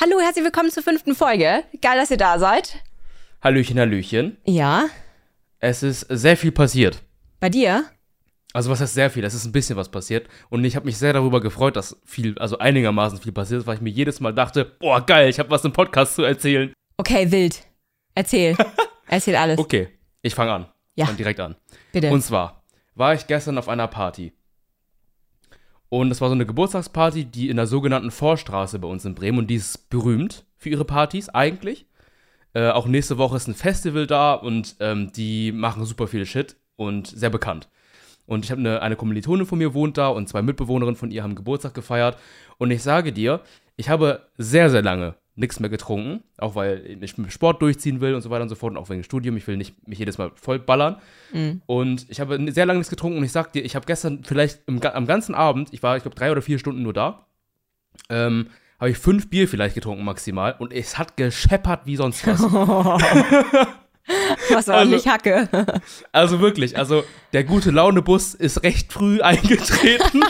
Hallo, herzlich willkommen zur fünften Folge. Geil, dass ihr da seid. Hallöchen, Hallöchen. Ja, Es ist sehr viel passiert. bei dir? Also was heißt sehr viel? Es ist ein bisschen was passiert. Und ich habe mich sehr darüber gefreut, dass viel, also einigermaßen viel passiert ist, weil ich mir jedes Mal dachte, boah, geil, ich habe was im Podcast zu erzählen. Okay, wild. Erzähl. Erzähl alles. Okay, ich fange an. Ja. Fang direkt an. Bitte. Und zwar war ich gestern auf einer Party. Und das war so eine Geburtstagsparty, die in der sogenannten Vorstraße bei uns in Bremen. Und die ist berühmt für ihre Partys eigentlich. Äh, auch nächste Woche ist ein Festival da und ähm, die machen super viel Shit und sehr bekannt. Und ich habe eine, eine Kommilitone von mir wohnt da und zwei Mitbewohnerinnen von ihr haben Geburtstag gefeiert. Und ich sage dir, ich habe sehr, sehr lange nichts mehr getrunken, auch weil ich mit Sport durchziehen will und so weiter und so fort und auch wegen Studium. Ich will nicht mich jedes Mal voll ballern. Und ich habe sehr lange nichts getrunken und ich sag dir, ich habe gestern vielleicht im, am ganzen Abend, ich war, ich glaube, drei oder vier Stunden nur da, ähm, habe ich fünf Bier vielleicht getrunken maximal und es hat gescheppert wie sonst was. Was ordentlich Hacke. also wirklich, also der gute Laune-Bus ist recht früh eingetreten.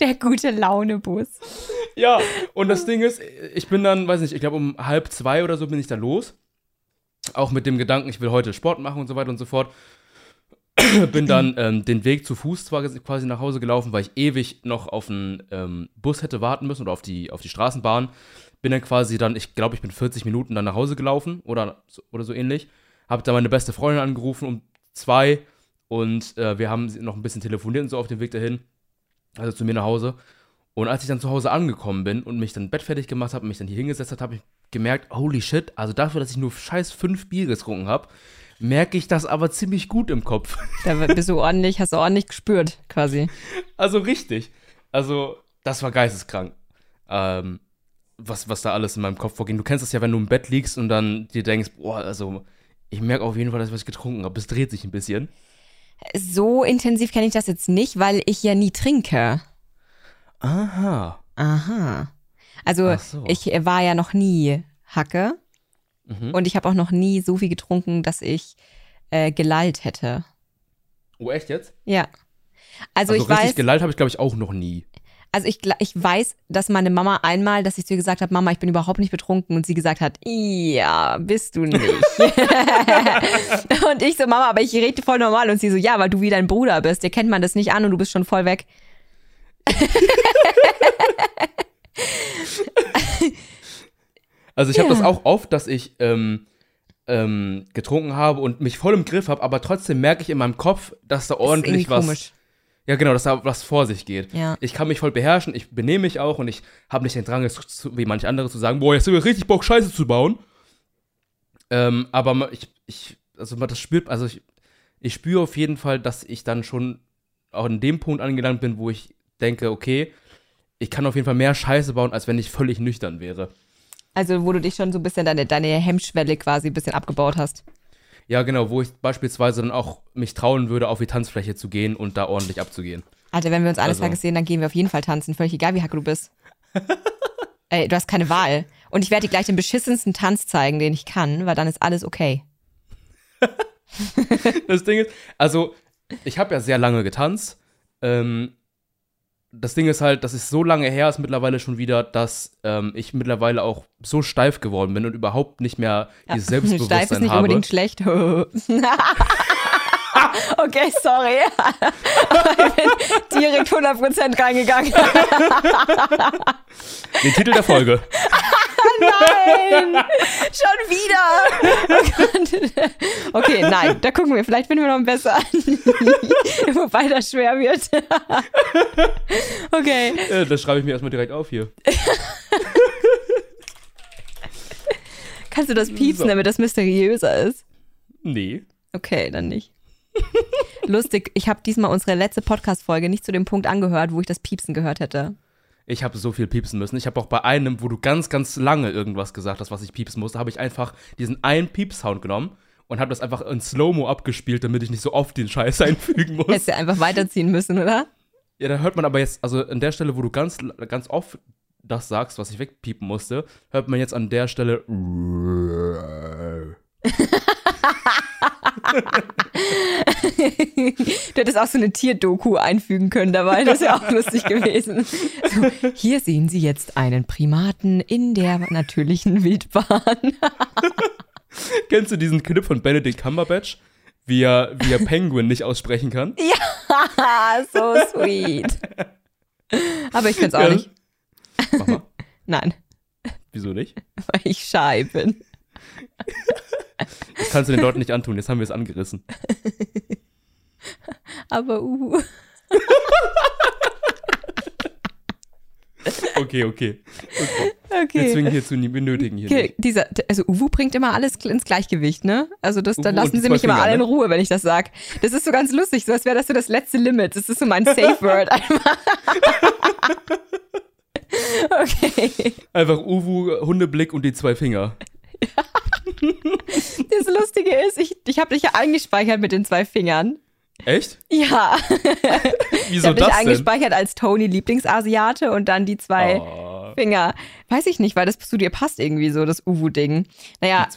Der gute Laune-Bus. ja, und das Ding ist, ich bin dann, weiß nicht, ich glaube um halb zwei oder so bin ich da los. Auch mit dem Gedanken, ich will heute Sport machen und so weiter und so fort. bin dann ähm, den Weg zu Fuß zwar quasi nach Hause gelaufen, weil ich ewig noch auf den ähm, Bus hätte warten müssen oder auf die, auf die Straßenbahn. Bin dann quasi dann, ich glaube, ich bin 40 Minuten dann nach Hause gelaufen oder, so- oder so ähnlich. Hab dann meine beste Freundin angerufen um zwei und äh, wir haben noch ein bisschen telefoniert und so auf dem Weg dahin. Also zu mir nach Hause. Und als ich dann zu Hause angekommen bin und mich dann Bett fertig gemacht habe und mich dann hier hingesetzt habe, habe ich gemerkt, holy shit, also dafür, dass ich nur scheiß fünf Bier getrunken habe, merke ich das aber ziemlich gut im Kopf. Da bist du ordentlich, hast du ordentlich gespürt, quasi. Also richtig. Also, das war geisteskrank. Ähm, was, was da alles in meinem Kopf vorging. Du kennst das ja, wenn du im Bett liegst und dann dir denkst, boah, also, ich merke auf jeden Fall, dass ich was getrunken habe. Es dreht sich ein bisschen. So intensiv kenne ich das jetzt nicht, weil ich ja nie trinke. Aha. Aha. Also so. ich war ja noch nie Hacke Mhm. und ich habe auch noch nie so viel getrunken, dass ich äh, gelallt hätte. Oh, echt jetzt? Ja. Also, Also, ich richtig weiß, gelallt habe ich, glaube ich, auch noch nie. Also ich, ich weiß, dass meine Mama einmal, dass ich zu ihr gesagt habe, Mama, ich bin überhaupt nicht betrunken und sie gesagt hat, ja, bist du nicht. und ich so, Mama, aber ich rede voll normal und sie so, ja, weil du wie dein Bruder bist, dir kennt man das nicht an und du bist schon voll weg. Also ich habe Ja. das auch oft, dass ich ähm, ähm, getrunken habe und mich voll im Griff habe, aber trotzdem merke ich in meinem Kopf, dass da ordentlich was. komisch. Ja, genau, dass da was vor sich geht. Ja. Ich kann mich voll beherrschen, ich benehme mich auch und ich habe nicht den Drang, zu, wie manche andere zu sagen, boah, jetzt haben wir richtig Bock, Scheiße zu bauen. Ähm, aber ich, ich, also man das spürt, also ich, ich spüre auf jeden Fall, dass ich dann schon auch in dem Punkt angelangt bin, wo ich denke, okay, ich kann auf jeden Fall mehr Scheiße bauen, als wenn ich völlig nüchtern wäre. Also wo du dich schon so ein bisschen deine, deine Hemmschwelle quasi ein bisschen abgebaut hast. Ja, genau, wo ich beispielsweise dann auch mich trauen würde, auf die Tanzfläche zu gehen und da ordentlich abzugehen. Alter, wenn wir uns eines Also. Tages sehen, dann gehen wir auf jeden Fall tanzen. Völlig egal, wie hacke du bist. Ey, du hast keine Wahl. Und ich werde dir gleich den beschissensten Tanz zeigen, den ich kann, weil dann ist alles okay. Das Ding ist, also, ich habe ja sehr lange getanzt. Ähm, das Ding ist halt, dass es so lange her ist mittlerweile schon wieder, dass ähm, ich mittlerweile auch so steif geworden bin und überhaupt nicht mehr dieses Steif ist Selbstbewusstsein nicht habe. unbedingt schlecht. okay, sorry. ich bin direkt 100% reingegangen. Den Titel der Folge. Nein! Schon wieder! Okay, nein, da gucken wir. Vielleicht finden wir noch einen besser. Wobei das schwer wird. okay. Äh, das schreibe ich mir erstmal direkt auf hier. Kannst du das piepsen, So. damit das mysteriöser ist? Nee. Okay, dann nicht. Lustig, ich habe diesmal unsere letzte Podcast-Folge nicht zu dem Punkt angehört, wo ich das Piepsen gehört hätte. Ich habe so viel piepsen müssen. Ich habe auch bei einem, wo du ganz, ganz lange irgendwas gesagt hast, was ich piepsen musste, habe ich einfach diesen einen Piepsound genommen und habe das einfach in Slow-Mo abgespielt, damit ich nicht so oft den Scheiß einfügen muss. Hättest du einfach weiterziehen müssen, oder? Ja, da hört man aber jetzt, also an der Stelle, wo du ganz, ganz oft das sagst, was ich wegpiepen musste, hört man jetzt an der Stelle. du hättest auch so eine Tierdoku einfügen können dabei, das wäre auch lustig gewesen. So, hier sehen Sie jetzt einen Primaten in der natürlichen Wildbahn. Kennst du diesen Clip von Benedict Cumberbatch? Wie er, wie er Penguin nicht aussprechen kann? Ja, so sweet. Aber ich kann's auch Ja. nicht. Mach mal. Nein, Wieso nicht? weil ich shy bin. Das kannst du den Leuten nicht antun, jetzt haben wir es angerissen. Aber uh. Okay, okay. Okay. zwingen hier zu, wir benötigen hier okay. nicht. Dieser, also Uwu bringt immer alles ins Gleichgewicht, ne? Also das, dann Uwu und lassen sie mich immer alle in ne? Ruhe, wenn ich das sag. Das ist so ganz lustig, so als wäre das so das letzte Limit. Das ist so mein Safe Word einfach. okay. Einfach Uwu, Hundeblick und die zwei Finger. Das Lustige ist, ich, ich habe dich ja eingespeichert mit den zwei Fingern. Echt? Ja. Ich Wieso habe dich das denn? eingespeichert als Tony Lieblingsasiate und dann die zwei Oh, Finger. Weiß ich nicht, weil das zu dir passt irgendwie so, das Uwu-Ding. Naja,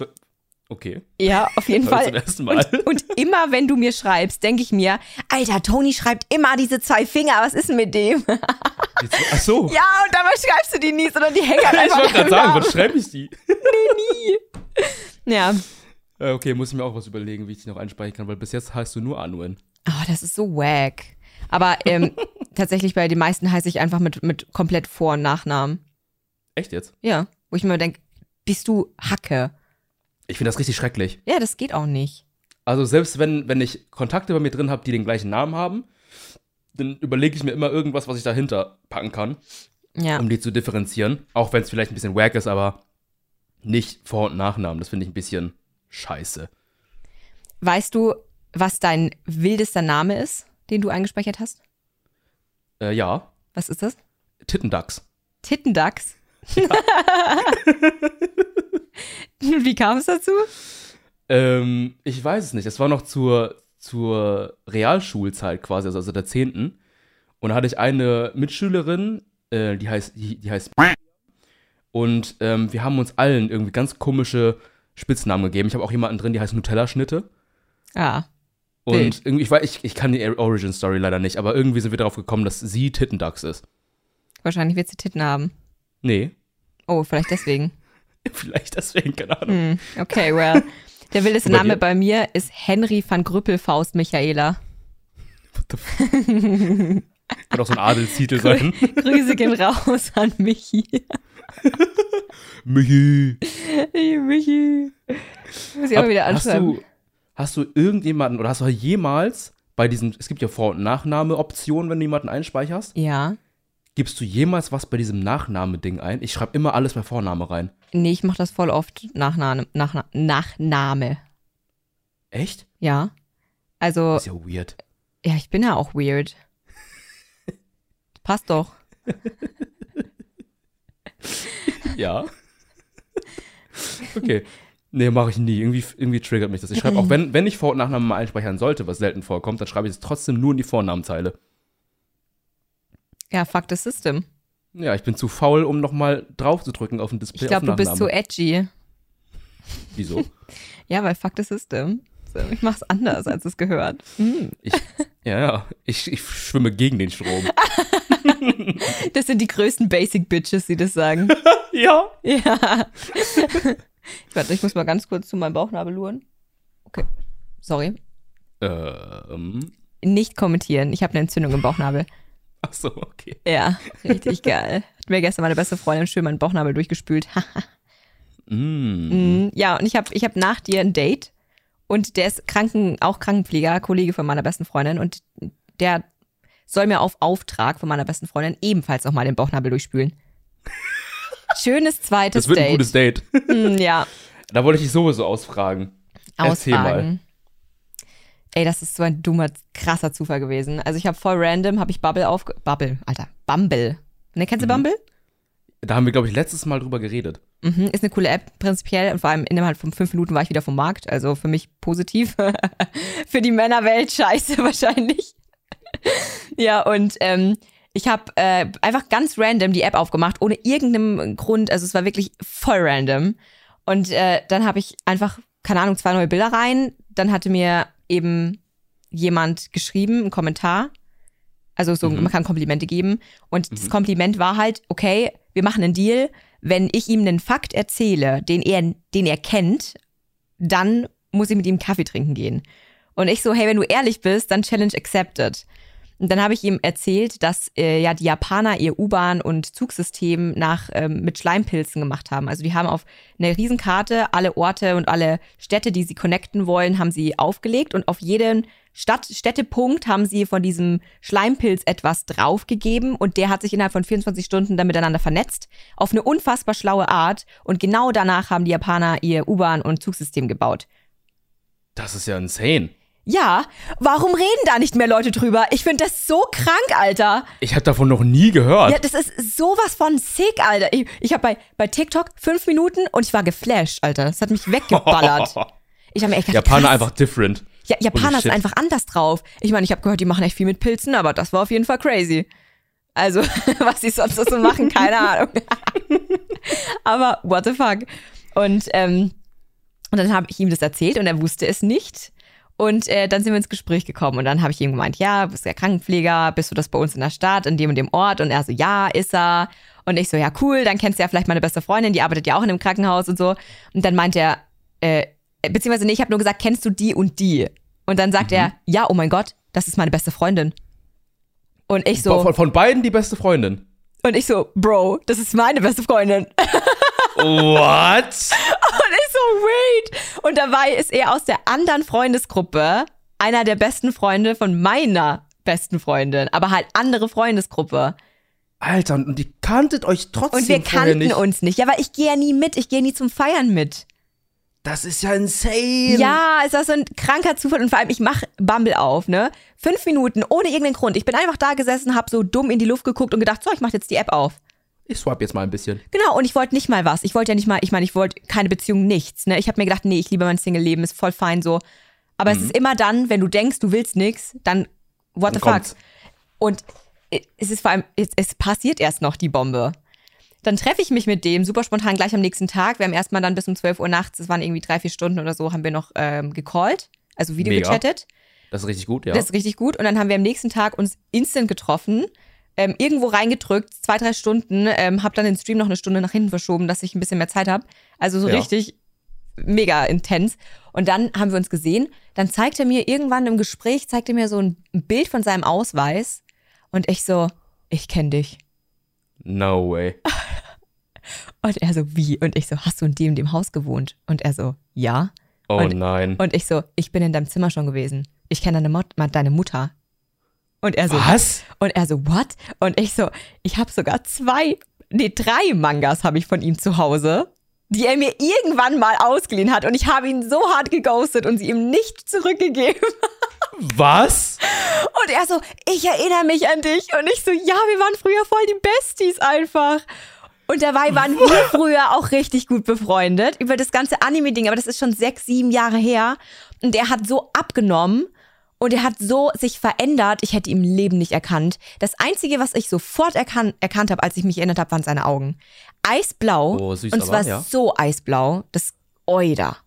okay. ja, auf jeden ich Fall. zum ersten Mal. Und, und immer, wenn du mir schreibst, denke ich mir, Alter, Toni schreibt immer diese zwei Finger, was ist denn mit dem? Zwei, ach so. ja, und dabei schreibst du die nie, sondern die hängen halt ich einfach wollte gerade sagen, was schreibe ich die? Ja. Äh, Okay, muss ich mir auch was überlegen, wie ich dich noch einspeichern kann, weil bis jetzt heißt du nur Anuen. Oh, das ist so wack. Aber ähm, tatsächlich bei den meisten heiße ich einfach mit, mit komplett Vor- und Nachnamen. Echt jetzt? Ja. Wo ich mir denke, bist du Hacke? Ich finde das richtig schrecklich. Ja, das geht auch nicht. Also selbst wenn, wenn ich Kontakte bei mir drin habe, die den gleichen Namen haben, dann überlege ich mir immer irgendwas, was ich dahinter packen kann, Ja. um die zu differenzieren. Auch wenn es vielleicht ein bisschen wack ist, aber nicht Vor- und Nachnamen. Das finde ich ein bisschen scheiße. Weißt du, was dein wildester Name ist, den du eingespeichert hast? Äh, ja, Was ist das? Tittendachs. Tittendachs. Wie kam es dazu? Ähm, ich weiß es nicht. Es war noch zur, zur Realschulzeit quasi, also, also der 10. Und da hatte ich eine Mitschülerin, äh, die heißt, die, die heißt und ähm, wir haben uns allen irgendwie ganz komische Spitznamen gegeben. Ich habe auch jemanden drin, die heißt Nutella-Schnitte. Ja. Und Wild. irgendwie, ich, weiß, ich, ich kann die Origin-Story leider nicht, aber irgendwie sind wir darauf gekommen, dass sie Tittendachs ist. Wahrscheinlich wird sie Titten haben. Nee, Oh, vielleicht deswegen. vielleicht deswegen, keine Ahnung. Hm, okay, well. Der wildeste Name dir? bei mir ist Henry van Grüppelfaust Michaela. What the f- Kann auch so ein Adelstitel sein. Grüße gehen raus an Michi. Michi. Michi. Muss ich auch Hab- wieder hast anschreiben. du, hast du irgendjemanden oder hast du jemals bei diesen, es gibt ja Vor- und Nachname-Optionen, wenn du jemanden einspeicherst, Ja. gibst du jemals was bei diesem Nachname-Ding ein? Ich schreibe immer alles bei Vorname rein. Nee, ich mache das voll oft Nachname. Nachna Nachname. Echt? Ja. Also, Das ist ja weird. ja, ich bin ja auch weird. Passt doch. Ja. okay. Nee, mache ich nie. Irgendwie, irgendwie triggert mich das. Ich schreibe auch, wenn, wenn ich Vor- und Nachnamen mal einspeichern sollte, was selten vorkommt, dann schreibe ich es trotzdem nur in die Vornamenzeile. Ja, fuck the system. Ja, ich bin zu faul, um nochmal drauf zu drücken auf dem Display. Ich glaube, du bist zu edgy. Wieso? Ja, weil fuck the system. So, ich mach's anders, als es gehört. Hm. Ja, ja. Ich, ich schwimme gegen den Strom. Das sind die größten Basic Bitches, die das sagen. ja. ja. Warte, ich muss mal ganz kurz zu meinem Bauchnabel luren. Okay. Sorry. Ähm. Nicht kommentieren. Ich habe eine Entzündung im Bauchnabel. Ach so, okay. Ja, richtig geil. Hat mir gestern meine beste Freundin schön meinen Bauchnabel durchgespült. Mm. Mm, ja, und ich habe ich hab nach dir ein Date und der ist Kranken, auch Krankenpfleger, Kollege von meiner besten Freundin und der soll mir auf Auftrag von meiner besten Freundin ebenfalls nochmal den Bauchnabel durchspülen. Schönes zweites Das wird ein Date. gutes Date. Mm, ja, Da wollte ich dich sowieso ausfragen. Ausfragen. Ey, das ist so ein dummer, krasser Zufall gewesen. Also ich habe voll random, habe ich Bubble auf... Bubble, Alter, Bumble. Ne, kennst du Mhm. Bumble? Da haben wir, glaube ich, letztes Mal drüber geredet. Mhm, ist eine coole App prinzipiell und vor allem innerhalb von fünf Minuten war ich wieder vom Markt. Also für mich positiv. für die Männerwelt scheiße wahrscheinlich. Ja, und ähm, ich habe äh, einfach ganz random die App aufgemacht, ohne irgendeinen Grund. Also es war wirklich voll random. Und äh, dann habe ich einfach, keine Ahnung, zwei neue Bilder rein. Dann hatte mir eben jemand geschrieben, einen Kommentar. Also so, Mhm. man kann Komplimente geben. Und das Kompliment war halt, okay, wir machen einen Deal. Wenn ich ihm einen Fakt erzähle, den er, den er kennt, dann muss ich mit ihm Kaffee trinken gehen. Und ich so, hey, wenn du ehrlich bist, dann Challenge accepted. Und dann habe ich ihm erzählt, dass äh, ja die Japaner ihr U-Bahn- und Zugsystem nach ähm, mit Schleimpilzen gemacht haben. Also die haben auf einer Riesenkarte alle Orte und alle Städte, die sie connecten wollen, haben sie aufgelegt und auf jeden Stadt Städtepunkt haben sie von diesem Schleimpilz etwas draufgegeben und der hat sich innerhalb von 24 Stunden dann miteinander vernetzt auf eine unfassbar schlaue Art und genau danach haben die Japaner ihr U-Bahn- und Zugsystem gebaut. Das ist ja insane. Ja, warum reden da nicht mehr Leute drüber? Ich finde das so krank, Alter. Ich habe davon noch nie gehört. Ja, das ist sowas von sick, Alter. Ich, ich habe bei, bei TikTok fünf Minuten und ich war geflasht, Alter. Das hat mich weggeballert. Ich habe mir echt gedacht, Japaner krass. einfach different. Ja, Japaner sind einfach anders drauf. Ich meine, ich habe gehört, die machen echt viel mit Pilzen, aber das war auf jeden Fall crazy. Also, was sie sonst so machen, keine Ahnung. aber what the fuck. Und, ähm, und dann habe ich ihm das erzählt und er wusste es nicht. Und äh, dann sind wir ins Gespräch gekommen und dann habe ich ihm gemeint, ja, bist du ja Krankenpfleger, bist du das bei uns in der Stadt, in dem und dem Ort? Und er so, ja, ist er. Und ich so, ja, cool, dann kennst du ja vielleicht meine beste Freundin, die arbeitet ja auch in einem Krankenhaus und so. Und dann meint er, äh, beziehungsweise nee, ich habe nur gesagt, kennst du die und die? Und dann sagt er, ja, oh mein Gott, das ist meine beste Freundin. Und ich so, Von, von beiden die beste Freundin. und ich so, Bro, das ist meine beste Freundin. What? Und ich so, wait. Und dabei ist er aus der anderen Freundesgruppe einer der besten Freunde von meiner besten Freundin, aber halt andere Freundesgruppe. Alter, und die kanntet euch trotzdem Und wir kannten nicht. uns nicht. Ja, weil ich gehe ja nie mit. Ich gehe nie zum Feiern mit. Das ist ja insane. Ja, es war so ein kranker Zufall und vor allem, ich mache Bumble auf, ne? Fünf Minuten, ohne irgendeinen Grund. Ich bin einfach da gesessen, hab so dumm in die Luft geguckt und gedacht, so, ich mach jetzt die App auf. Ich swipe jetzt mal ein bisschen. Genau, und ich wollte nicht mal was. Ich wollte ja nicht mal, ich meine, ich wollte keine Beziehung, nichts. Ne? Ich habe mir gedacht, nee, ich liebe mein Single-Leben, ist voll fein so. Aber es ist immer dann, wenn du denkst, du willst nix, dann what Mhm. Dann the fuck. kommt's. Und es ist vor allem, es, es passiert erst noch die Bombe. Dann treffe ich mich mit dem super spontan gleich am nächsten Tag. Wir haben erstmal dann bis um 12 Uhr nachts, es waren irgendwie drei, vier Stunden oder so, haben wir noch ähm, gecallt, also Video Mega. gechattet. Das ist richtig gut, ja. Das ist richtig gut. Und dann haben wir am nächsten Tag uns instant getroffen, ähm, irgendwo reingedrückt, zwei, drei Stunden, ähm, hab dann den Stream noch eine Stunde nach hinten verschoben, dass ich ein bisschen mehr Zeit habe. Also so Ja. richtig mega intens. Und dann haben wir uns gesehen. Dann zeigt er mir irgendwann im Gespräch, zeigt er mir so ein Bild von seinem Ausweis. Und ich so, ich kenne dich. no way. Und er so, wie? Und ich so, hast du in dem, dem Haus gewohnt? Und er so, ja. Oh Und- nein. Und ich so, ich bin in deinem Zimmer schon gewesen. Ich kenne deine, Mot deine Mutter. Und er so, Was? Und er so, what? Und ich so, ich habe sogar zwei, nee, drei Mangas habe ich von ihm zu Hause, die er mir irgendwann mal ausgeliehen hat. Und ich habe ihn so hart geghostet und sie ihm nicht zurückgegeben. Was? Und er so, ich erinnere mich an dich. Und ich so, ja, wir waren früher voll die Besties einfach. Und dabei waren wir früher auch richtig gut befreundet über das ganze Anime-Ding. Aber das ist schon sechs, sieben Jahre her. Und er hat so abgenommen und er hat so sich verändert. Ich hätte ihn im Leben nicht erkannt. Das Einzige, was ich sofort erkan erkannt habe, als ich mich erinnert habe, waren seine Augen. Eisblau. Oh, süß und aber, zwar ja. so eisblau. Das Oida.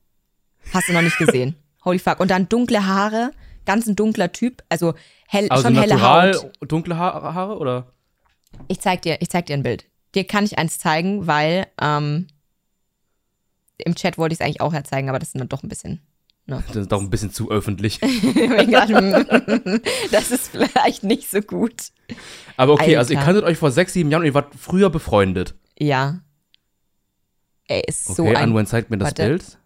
Hast du noch nicht gesehen. Holy fuck. Und dann dunkle Haare. Ganz ein dunkler Typ. Also hell, Also schon helle Haut. dunkle ha Haare oder? Ich zeig dir, ich zeig dir ein Bild. Dir kann ich eins zeigen, weil ähm, im Chat wollte ich es eigentlich auch herzeigen, aber das ist dann doch ein bisschen. Das ist doch ein bisschen zu öffentlich. das ist vielleicht nicht so gut. Aber okay, also ihr Alter. kanntet euch vor sechs, sieben Jahren und ihr wart früher befreundet. Ja. Er ist so Okay, ein. Anwen zeigt mir das Warte. Bild.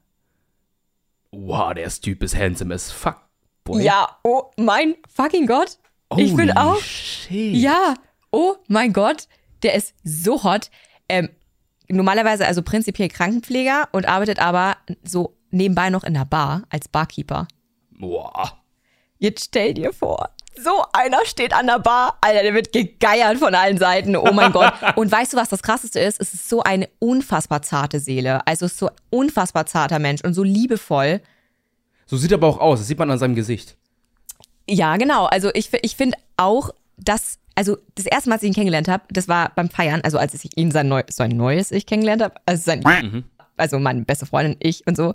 Wow, der Typ ist handsome as fuck, boy. Ja, oh mein fucking Gott. ich bin Holy auch. Shit. Ja, oh mein Gott, der ist so hot. Ähm, normalerweise also prinzipiell Krankenpfleger und arbeitet aber so nebenbei noch in der Bar als Barkeeper. Boah. Jetzt stell dir vor, so einer steht an der Bar, Alter, der wird gegeiert von allen Seiten. Oh mein Gott. Und weißt du, was das krasseste ist? Es ist so eine unfassbar zarte Seele. Also es ist so ein unfassbar zarter Mensch und so liebevoll. So sieht er aber auch aus. Das sieht man an seinem Gesicht. Ja, genau. Also ich, ich finde auch, dass, also das erste Mal, als ich ihn kennengelernt habe, das war beim Feiern, also als ich ihn sein, neu, sein neues Ich kennengelernt habe, also sein, also meine beste Freundin, ich und so.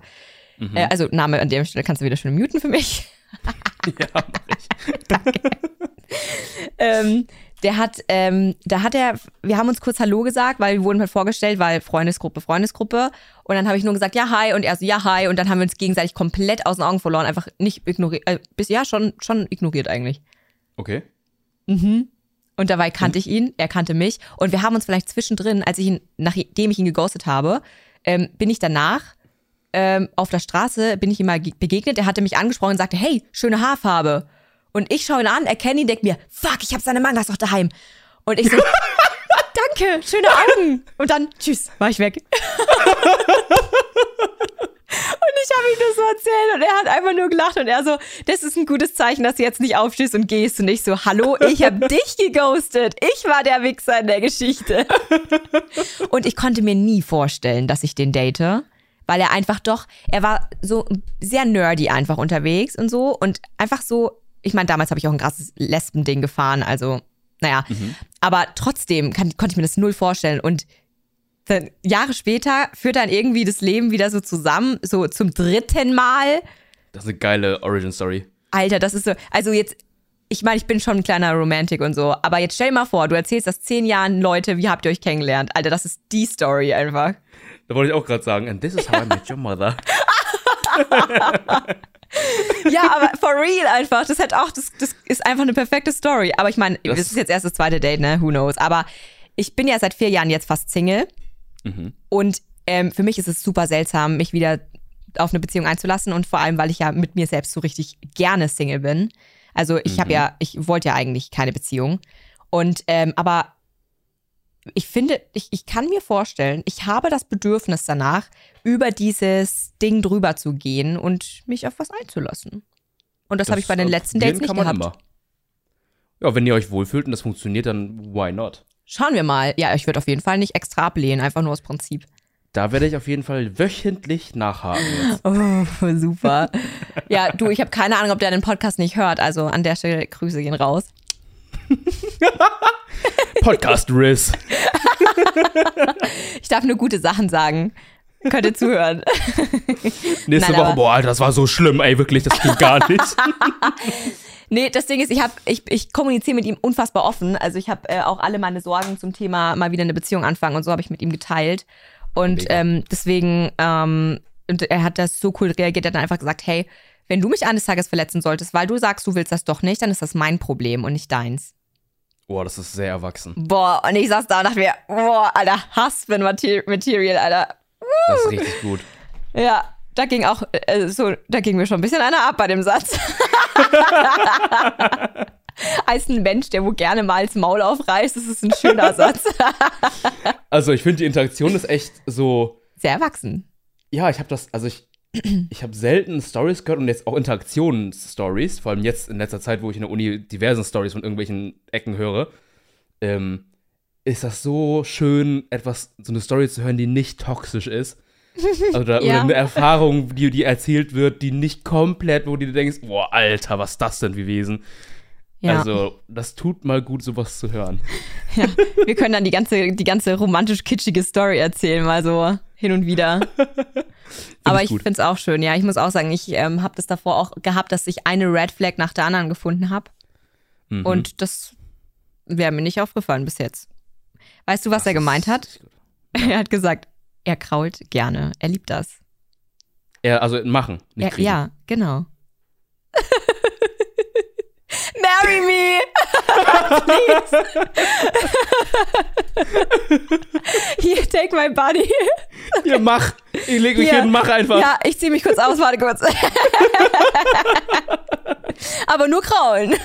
Äh, also Name an der Stelle kannst du wieder schön muten für mich. ja, mach ich. ähm, der hat, ähm, da hat er, wir haben uns kurz Hallo gesagt, weil wir wurden halt vorgestellt, weil Freundesgruppe, Freundesgruppe. Und dann habe ich nur gesagt, ja, hi. Und er so, ja, hi. Und dann haben wir uns gegenseitig komplett aus den Augen verloren, einfach nicht ignoriert, äh, bis, ja, schon, schon ignoriert eigentlich. Okay. Mhm. Und dabei kannte ich ihn, er kannte mich. Und wir haben uns vielleicht zwischendrin, als ich ihn, nachdem ich ihn geghostet habe, ähm, bin ich danach ähm, auf der Straße, bin ich ihm mal ge- begegnet. Er hatte mich angesprochen und sagte, hey, schöne Haarfarbe. Und ich schaue ihn an, erkenne ihn, denke mir, fuck, ich habe seine Mangas doch daheim. Und ich so, danke, schöne Augen. Und dann, tschüss, war ich weg. Und ich habe ihm das so erzählt und er hat einfach nur gelacht und er so, das ist ein gutes Zeichen, dass du jetzt nicht aufstehst und gehst und ich so, hallo, ich habe dich geghostet. Ich war der Wichser in der Geschichte. Und ich konnte mir nie vorstellen, dass ich den date, weil er einfach doch, er war so sehr nerdy einfach unterwegs und so und einfach so, ich meine, damals habe ich auch ein krasses Lesben-Ding gefahren, also naja, aber trotzdem kann, konnte ich mir das null vorstellen und dann Jahre später führt dann irgendwie das Leben wieder so zusammen, so zum dritten Mal. Das ist eine geile Origin-Story. Alter, das ist so, also jetzt, ich meine, ich bin schon ein kleiner Romantik und so, aber jetzt stell dir mal vor, du erzählst das zehn Jahren Leute, wie habt ihr euch kennengelernt? Alter, das ist die Story einfach. Da wollte ich auch gerade sagen, and this is how I met your mother. Ja, aber for real einfach, das hat auch, das, das ist einfach eine perfekte Story. Aber ich meine, Das- das ist jetzt erst das zweite Date, ne? Who knows? Aber ich bin ja seit vier Jahren jetzt fast Single. Und ähm, für mich ist es super seltsam, mich wieder auf eine Beziehung einzulassen und vor allem, weil ich ja mit mir selbst so richtig gerne Single bin. Also ich habe ja, ich wollte ja eigentlich keine Beziehung. Und ähm, aber ich finde, ich, ich kann mir vorstellen, ich habe das Bedürfnis danach, über dieses Ding drüber zu gehen und mich auf was einzulassen. Und das, habe ich bei den letzten Dates nicht kann gehabt. man immer. Ja, wenn ihr euch wohlfühlt und das funktioniert, dann why not? Schauen wir mal. Ja, ich würde auf jeden Fall nicht extra ablehnen, einfach nur aus Prinzip. Da werde ich auf jeden Fall wöchentlich nachhaken jetzt. Oh, super. ja, du, ich habe keine Ahnung, ob der den Podcast nicht hört. Also an der Stelle Grüße gehen raus. Podcast Riss. Ich darf nur gute Sachen sagen. Könnt ihr zuhören. Nächste Nein, Woche, boah, Alter, das war so schlimm, ey, wirklich, das ging gar nicht. Nee, das Ding ist, ich, hab, ich, ich kommuniziere mit ihm unfassbar offen. Also ich habe äh, auch alle meine Sorgen zum Thema mal wieder eine Beziehung anfangen und so habe ich mit ihm geteilt. Und ähm, deswegen, ähm, und er hat das so cool reagiert, er hat dann einfach gesagt, hey, wenn du mich eines Tages verletzen solltest, weil du sagst, du willst das doch nicht, dann ist das mein Problem und nicht deins. Boah, das ist sehr erwachsen. Boah, und ich saß da und dachte mir, boah, Alter, Husband Material, Alter. Das ist richtig gut. Ja, da ging auch, äh, so, da ging mir schon ein bisschen einer ab bei dem Satz. Als ein Mensch, der wo gerne mal das Maul aufreißt, das ist ein schöner Satz. Also, ich finde, die Interaktion ist echt so. Sehr erwachsen. Ja, ich habe das, also ich, ich habe selten Stories gehört und jetzt auch Interaktionsstories, vor allem jetzt in letzter Zeit, wo ich in der Uni diversen Stories von irgendwelchen Ecken höre, ähm, ist das so schön, etwas, so eine Story zu hören, die nicht toxisch ist. Also da, Ja. Oder eine Erfahrung, die, die erzählt wird, die nicht komplett, wo du dir denkst, boah, Alter, was ist das denn gewesen? Ja. Also, das tut mal gut, sowas zu hören. ja. Wir können dann die ganze, die ganze romantisch-kitschige Story erzählen, mal so hin und wieder. Aber ich finde es auch schön. Ja, ich muss auch sagen, ich ähm, habe das davor auch gehabt, dass ich eine Red Flag nach der anderen gefunden habe. Mhm. Und das wäre mir nicht aufgefallen bis jetzt. Weißt du, was Das er gemeint hat? Er hat gesagt, er krault gerne. Er liebt das. Ja, also machen, nicht Er, kriegen. ja, genau. Marry me! Please. Here, take my body. Hier, mach. Ich leg mich Hier. hin, mach einfach. Ja, ich zieh mich kurz aus, warte kurz. Aber nur kraulen.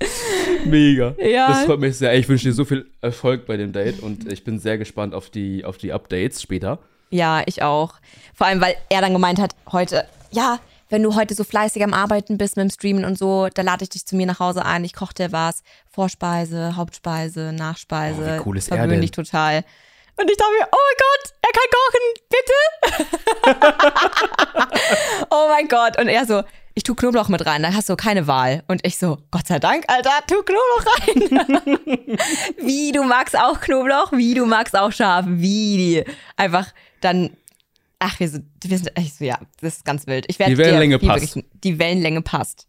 Mega. Ja. Das freut mich sehr. Ich wünsche dir so viel Erfolg bei dem Date und ich bin sehr gespannt auf die, auf die Updates später. Ja, ich auch. Vor allem, weil er dann gemeint hat, heute, ja, wenn du heute so fleißig am Arbeiten bist mit dem Streamen und so, da lade ich dich zu mir nach Hause ein. Ich koche dir was. Vorspeise, Hauptspeise, Nachspeise. Oh, wie cool ist er Verwöhn denn? dich total. Und ich dachte mir, oh mein Gott, er kann kochen, bitte. oh mein Gott. Und er so, ich tu Knoblauch mit rein, da hast du keine Wahl. Und ich so, Gott sei Dank, Alter, tu Knoblauch rein. wie, du magst auch Knoblauch? Wie, du magst auch scharf? Wie? Einfach dann Ach, wir sind, wir sind ich so, ja, das ist ganz wild. Ich werd Die Wellenlänge dir, passt. wirklich- Die Wellenlänge passt.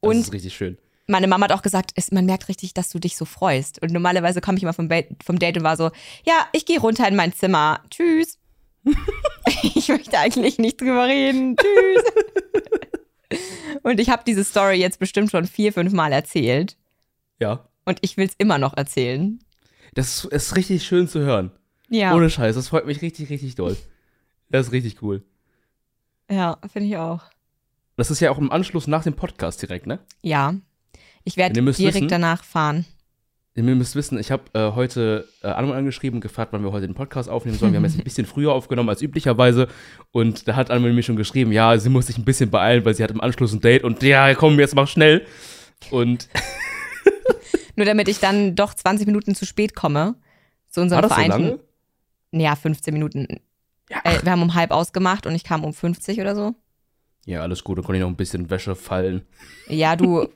Das Und ist richtig schön. Meine Mama hat auch gesagt, es, man merkt richtig, dass du dich so freust. Und normalerweise komme ich immer vom, vom Date und war so, ja, ich gehe runter in mein Zimmer. Tschüss. ich möchte eigentlich nicht drüber reden. Tschüss. und ich habe diese Story jetzt bestimmt schon vier, fünf Mal erzählt. Ja. Und ich will es immer noch erzählen. Das ist, ist richtig schön zu hören. Ja, Ohne Scheiß. Das freut mich richtig, richtig doll. Das ist richtig cool. ja finde ich auch. Das ist ja auch im Anschluss nach dem Podcast direkt, ne? Ja. Ich werde direkt wissen- danach fahren. Ihr müsst wissen, ich habe äh, heute äh, Anno angeschrieben und gefragt, wann wir heute den Podcast aufnehmen sollen. Wir haben jetzt ein bisschen früher aufgenommen als üblicherweise. Und da hat Anno mir schon geschrieben, ja, sie muss sich ein bisschen beeilen, weil sie hat im Anschluss ein Date. Und ja, komm, jetzt mach schnell. Und Nur damit ich dann doch 20 Minuten zu spät komme. Zu unserem war das so vereinten. lange? Ja, 15 Minuten. Ja. Äh, wir haben um halb ausgemacht und ich kam um 50 oder so. Ja, alles gut. Da konnte ich noch ein bisschen Wäsche fallen. Ja, du,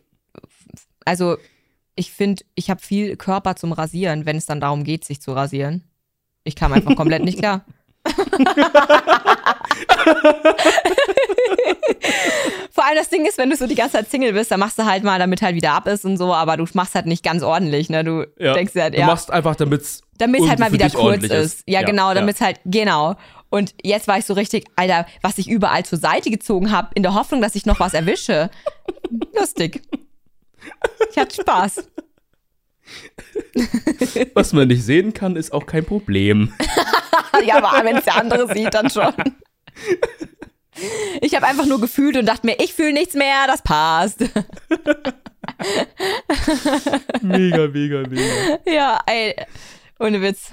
also ich finde, ich habe viel Körper zum Rasieren, wenn es dann darum geht, sich zu rasieren. Ich kam einfach komplett nicht klar. Vor allem das Ding ist, wenn du so die ganze Zeit Single bist, dann machst du halt mal, damit halt wieder ab ist und so, aber du machst halt nicht ganz ordentlich, ne? Du Ja. denkst dir halt, Du ja, machst einfach, damit es halt irgendwie mal wieder kurz ordentlich ist. Ja, Ja, genau, ja. damit es halt, genau. Und jetzt war ich so richtig, Alter, was ich überall zur Seite gezogen habe, in der Hoffnung, dass ich noch was erwische. Lustig. Ich hatte Spaß. Was man nicht sehen kann, ist auch kein Problem. Ja, aber wenn es der andere sieht, dann schon. Ich habe einfach nur gefühlt und dachte mir, ich fühle nichts mehr, das passt. Mega, mega, mega. Ja, ey, ohne Witz.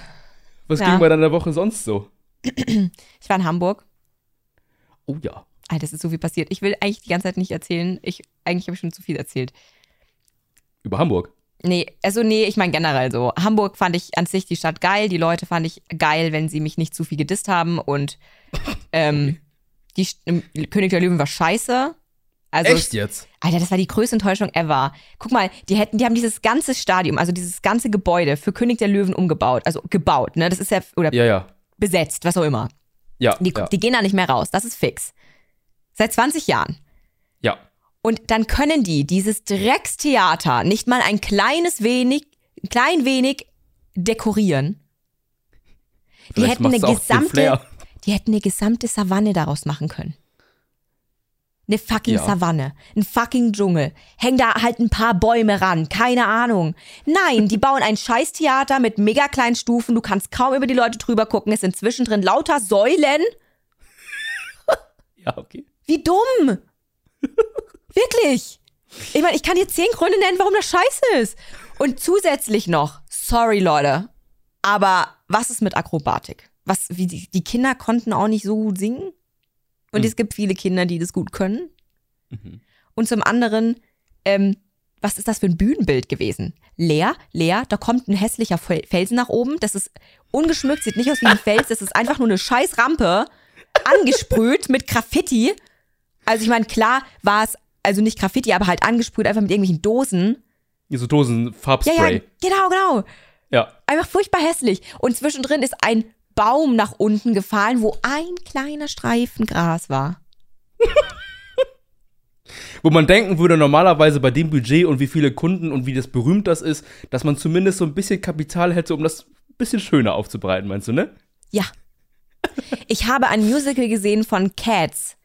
Was Ja. ging bei deiner Woche sonst so? Ich war in Hamburg. Oh ja. Alter, es ist so viel passiert. Ich will eigentlich die ganze Zeit nicht erzählen. Ich, eigentlich habe ich schon zu viel erzählt. Über Hamburg. Nee, also nee, ich meine generell so. Hamburg fand ich an sich die Stadt geil. Die Leute fand ich geil, wenn sie mich nicht zu viel gedisst haben. Und ähm, die König der Löwen war scheiße. Also Echt jetzt? Alter, das war die größte Enttäuschung ever. Guck mal, die hätten, die haben dieses ganze Stadion, also dieses ganze Gebäude für König der Löwen umgebaut. Also gebaut, ne? Das ist ja, oder Ja, ja. besetzt, was auch immer. Ja, Die, ja. die gehen da nicht mehr raus. Das ist fix. Seit 20 Jahren. ja. Und dann können die dieses Dreckstheater nicht mal ein kleines wenig, ein klein wenig dekorieren. Die hätten eine gesamte, die hätten eine gesamte Savanne daraus machen können. Eine fucking Ja. Savanne, ein fucking Dschungel. Hängen da halt ein paar Bäume ran, keine Ahnung. Nein, die bauen ein Scheißtheater mit mega kleinen Stufen. Du kannst kaum über die Leute drüber gucken. Es sind zwischendrin lauter Säulen. Ja, okay. Wie dumm! Wirklich! Ich meine, ich kann dir zehn Gründe nennen, warum das scheiße ist. Und zusätzlich noch, sorry Leute, aber was ist mit Akrobatik? Was, wie die, die Kinder konnten auch nicht so gut singen. Und es gibt viele Kinder, die das gut können. Und zum anderen, ähm, was ist das für ein Bühnenbild gewesen? Leer, leer, da kommt ein hässlicher Fel- Felsen nach oben. Das ist ungeschmückt, sieht nicht aus wie ein Fels. Das ist einfach nur eine scheiß Rampe, angesprüht mit Graffiti. Also ich meine, klar war es, also nicht Graffiti, aber halt angesprüht, einfach mit irgendwelchen Dosen. So Dosen Ja, Farbspray. ja, genau, genau. Ja. Einfach furchtbar hässlich. Und zwischendrin ist ein Baum nach unten gefallen, wo ein kleiner Streifen Gras war. Wo man denken würde, normalerweise bei dem Budget und wie viele Kunden und wie das berühmt das ist, dass man zumindest so ein bisschen Kapital hätte, um das ein bisschen schöner aufzubereiten, meinst du, ne? Ja. Ich habe ein Musical gesehen von Cats.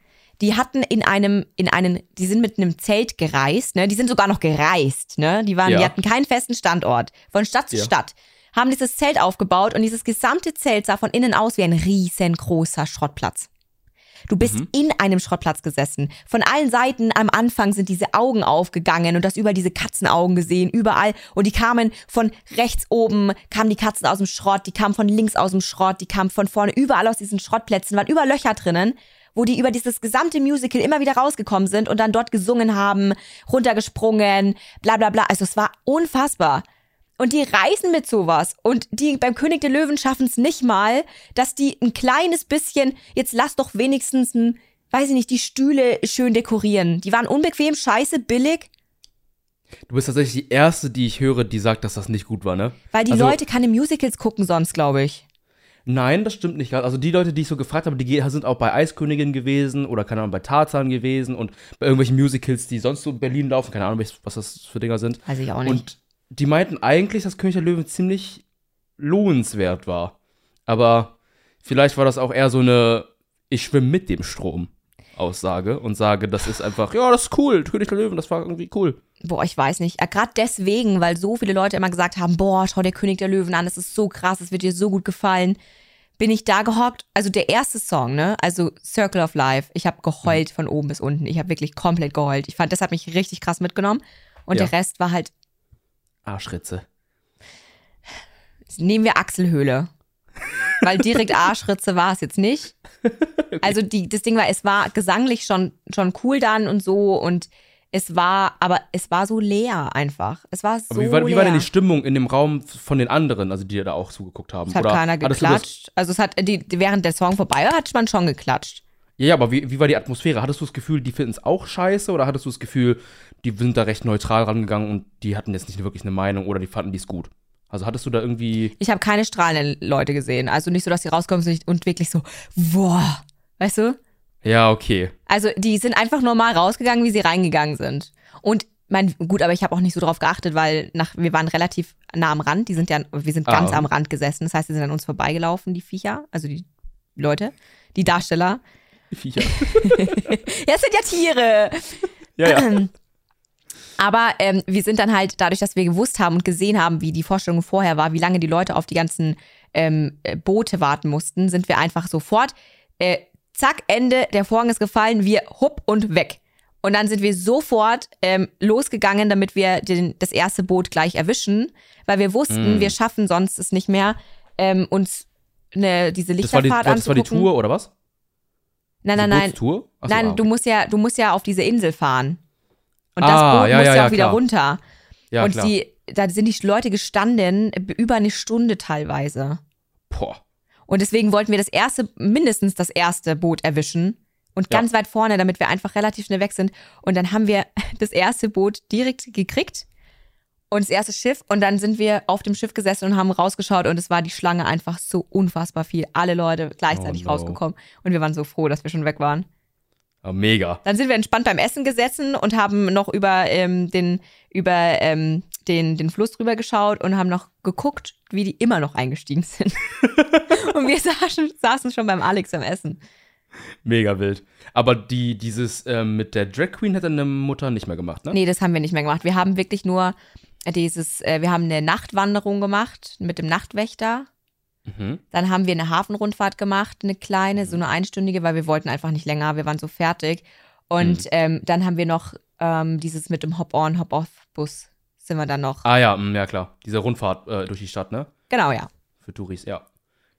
Die hatten in einem, in einen, die sind mit einem Zelt gereist, ne? Die sind sogar noch gereist, ne? Die waren, Ja. die hatten keinen festen Standort. Von Stadt zu Ja. Stadt. Haben dieses Zelt aufgebaut und dieses gesamte Zelt sah von innen aus wie ein riesengroßer Schrottplatz. Du bist in einem Schrottplatz gesessen. Von allen Seiten am Anfang sind diese Augen aufgegangen und du hast überall diese Katzenaugen gesehen, überall. Und die kamen von rechts oben, kamen die Katzen aus dem Schrott, die kamen von links aus dem Schrott, die kamen von vorne, überall aus diesen Schrottplätzen, waren überall Löcher drinnen, wo die über dieses gesamte Musical immer wieder rausgekommen sind und dann dort gesungen haben, runtergesprungen, bla bla bla. Also es war unfassbar. Und die reisen mit sowas. Und die beim König der Löwen schaffen es nicht mal, dass die ein kleines bisschen, jetzt lass doch wenigstens ein, weiß ich nicht, die Stühle schön dekorieren. Die waren unbequem, scheiße, billig, Du bist tatsächlich die Erste, die ich höre, die sagt, dass das nicht gut war, ne? weil die Also- Leute keine Musicals gucken sonst, glaube ich. Nein, das stimmt nicht. ganz. Also die Leute, die ich so gefragt habe, die sind auch bei Eiskönigin gewesen oder keine Ahnung, bei Tarzan gewesen und bei irgendwelchen Musicals, die sonst so in Berlin laufen. Keine Ahnung, was das für Dinger sind. Weiß ich auch nicht. Und die meinten eigentlich, dass König der Löwen ziemlich lohnenswert war. Aber vielleicht war das auch eher so eine Ich schwimme mit dem Strom Aussage und sage, das ist einfach, ja, das ist cool, König der Löwen, das war irgendwie cool. Boah, ich weiß nicht. Gerade deswegen, weil so viele Leute immer gesagt haben, boah, schau dir König der Löwen an, das ist so krass, das wird dir so gut gefallen. Bin ich da gehockt? Also der erste Song, ne? Also Circle of Life. Ich habe geheult von oben bis unten. Ich habe wirklich komplett geheult. Ich fand, das hat mich richtig krass mitgenommen. Und Ja. der Rest war halt, Arschritze. nehmen wir Achselhöhle. Weil direkt Arschritze war es jetzt nicht. Also die, das Ding war, es war gesanglich schon, schon cool dann und so und es war, aber es war so leer einfach. Es war so Aber wie war, wie leer. war denn die Stimmung in dem Raum von den anderen, also die da auch zugeguckt haben? Es hat Oder keiner geklatscht. Also es hat, die, die- während der Song vorbei war, hat man schon geklatscht. Ja, ja, aber wie, wie war die Atmosphäre? Hattest du das Gefühl, die finden es auch scheiße oder hattest du das Gefühl, die sind da recht neutral rangegangen und die hatten jetzt nicht wirklich eine Meinung oder die fanden dies gut? Also hattest du da irgendwie. Ich habe keine strahlenden Leute gesehen. Also nicht so, dass sie rauskommen und wirklich so, boah, weißt du? Ja, okay. Also die sind einfach normal rausgegangen, wie sie reingegangen sind. Und mein, gut, aber ich habe auch nicht so drauf geachtet, weil nach, wir waren relativ nah am Rand. Die sind ja, wir sind Ah. ganz am Rand gesessen. Das heißt, die sind an uns vorbeigelaufen, die Viecher, also die Leute, die Darsteller. Die Viecher. Ja, es sind ja Tiere. ja, ja. Aber ähm, wir sind dann halt, dadurch, dass wir gewusst haben und gesehen haben, wie die Vorstellung vorher war, wie lange die Leute auf die ganzen ähm, äh, Boote warten mussten, sind wir einfach sofort, äh, zack, Ende, der Vorhang ist gefallen, wir hupp und weg. Und dann sind wir sofort ähm, losgegangen, damit wir den, das erste Boot gleich erwischen, weil wir wussten, Mm. wir schaffen sonst es nicht mehr, ähm, uns eine, diese Das war, die, Lichterfahrt das war die anzugucken. Tour, oder was? Nein, nein, nein. Bootstour? Ach so, Nein, ah, du musst ja, du musst ja auf diese Insel fahren. Und das Ah, Boot ja, muss ja, ja, ja, auch wieder klar. runter. Ja, und klar. die, da sind die Leute gestanden, über eine Stunde teilweise. Boah. Und deswegen wollten wir das erste, mindestens das erste Boot erwischen. Und Ja. ganz weit vorne, damit wir einfach relativ schnell weg sind. Und dann haben wir das erste Boot direkt gekriegt. Und das erste Schiff. Und dann sind wir auf dem Schiff gesessen und haben rausgeschaut. Und es war die Schlange einfach so unfassbar viel. Alle Leute gleichzeitig Oh no. rausgekommen. Und wir waren so froh, dass wir schon weg waren. Ah, mega. Dann sind wir entspannt beim Essen gesessen und haben noch über ähm, den über ähm, den, den Fluss drüber geschaut und haben noch geguckt, wie die immer noch eingestiegen sind. und wir saßen, saßen schon beim Alex am Essen. Mega wild. Aber die, dieses ähm, mit der Drag Queen hat deine Mutter nicht mehr gemacht, ne? Nee, das haben wir nicht mehr gemacht. Wir haben wirklich nur dieses, äh, wir haben eine Nachtwanderung gemacht mit dem Nachtwächter. Mhm. Dann haben wir eine Hafenrundfahrt gemacht, eine kleine, so eine einstündige, weil wir wollten einfach nicht länger, wir waren so fertig. Und ähm, dann haben wir noch ähm, dieses mit dem Hop-on, Hop-off-Bus sind wir dann noch. Ah ja, mm, ja klar. Diese Rundfahrt äh, durch die Stadt, ne? Genau, ja. Für Touris, ja.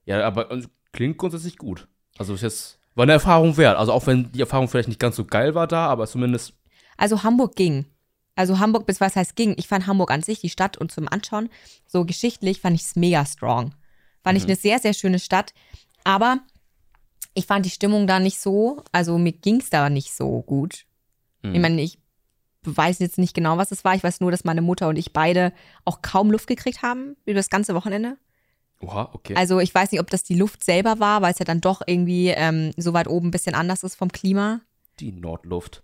Ja, aber äh, klingt grundsätzlich gut. Also ist jetzt, war eine Erfahrung wert. Also auch wenn die Erfahrung vielleicht nicht ganz so geil war da, aber zumindest, Also Hamburg ging. Also Hamburg, bis was heißt ging? Ich fand Hamburg an sich, die Stadt und zum Anschauen, so geschichtlich fand ich es mega strong. Fand ich eine sehr, sehr schöne Stadt. Aber ich fand die Stimmung da nicht so, also mir ging es da nicht so gut. Mhm. Ich meine, ich weiß jetzt nicht genau, was es war. Ich weiß nur, dass meine Mutter und ich beide auch kaum Luft gekriegt haben über das ganze Wochenende. oha, okay. Also ich weiß nicht, ob das die Luft selber war, weil es ja dann doch irgendwie ähm, so weit oben ein bisschen anders ist vom Klima. die Nordluft.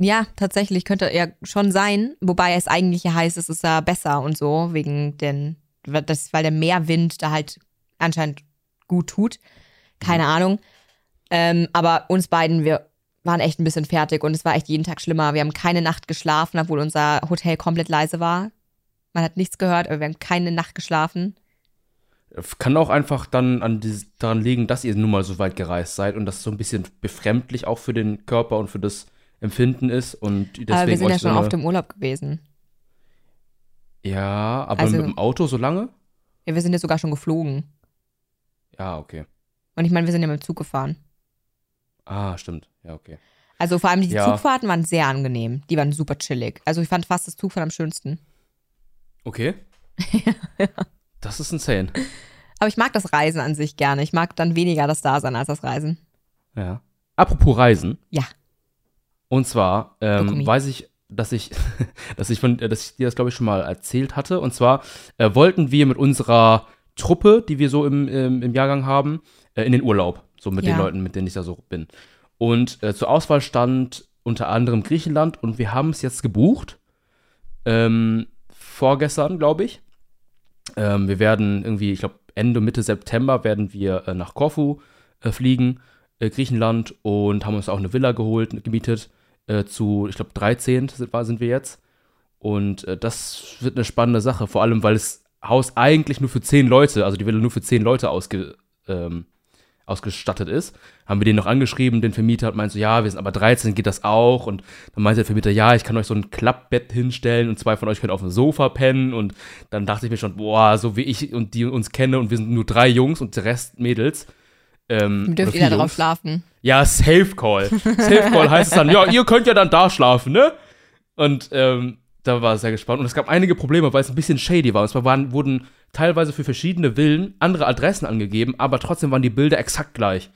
Ja, tatsächlich könnte ja schon sein, wobei es eigentlich ja heißt, es ist ja besser und so, wegen den, das, weil der Meerwind da halt anscheinend gut tut. Keine Ahnung. Ähm, aber uns beiden, wir waren echt ein bisschen fertig und es war echt jeden Tag schlimmer. Wir haben keine Nacht geschlafen, obwohl unser Hotel komplett leise war. Man hat nichts gehört, aber wir haben keine Nacht geschlafen. Kann auch einfach dann an dieses, daran liegen, dass ihr nun mal so weit gereist seid und das so ein bisschen befremdlich auch für den Körper und für das Empfinden ist und deswegen aber wir sind ja so schon eine, auf dem Urlaub gewesen. Ja, aber Also- mit dem Auto so lange? Ja, wir sind ja sogar schon geflogen. Ja, okay. Und ich meine, wir sind ja mit dem Zug gefahren. Ah, stimmt. Ja, okay. Also vor allem die Ja. Zugfahrten waren sehr angenehm. Die waren super chillig. Also ich fand fast das Zugfahren am schönsten. Okay. Das ist insane. Aber ich mag das Reisen an sich gerne. Ich mag dann weniger das Dasein als das Reisen. Ja. Apropos Reisen. Ja. Und zwar ähm, weiß ich, dass ich, dass ich von, dass ich dir das glaube ich schon mal erzählt hatte. Und zwar äh, wollten wir mit unserer Truppe, die wir so im, im, im Jahrgang haben, äh, in den Urlaub. So mit Ja. den Leuten, mit denen ich da so bin. Und äh, zur Auswahl stand unter anderem Griechenland und wir haben es jetzt gebucht. Ähm, vorgestern, glaube ich. Ähm, wir werden irgendwie, ich glaube, Ende, Mitte September werden wir äh, nach Korfu äh, fliegen, äh, Griechenland, und haben uns auch eine Villa geholt, gemietet. Äh, zu, ich glaube, 13 sind, sind wir jetzt. Und äh, das wird eine spannende Sache, vor allem, weil das Haus eigentlich nur für 10 Leute, also die Villa nur für 10 Leute ausge, ähm, ausgestattet ist. Haben wir den noch angeschrieben, den Vermieter, und meinte so, ja, wir sind aber 13, geht das auch? Und dann meinte der Vermieter, ja, ich kann euch so ein Klappbett hinstellen und zwei von euch können auf dem Sofa pennen. Und dann dachte ich mir schon, boah, so wie ich und die uns kenne und wir sind nur drei Jungs und der Rest Mädels. Ähm, Dürft ihr da drauf Jungs. schlafen? Ja, Safe Call. Safe Call heißt es dann, ja, ihr könnt ja dann da schlafen, ne? Und ähm, da war ich sehr gespannt. Und es gab einige Probleme, weil es ein bisschen shady war. Und zwar waren, wurden teilweise für verschiedene Villen andere Adressen angegeben, aber trotzdem waren die Bilder exakt gleich.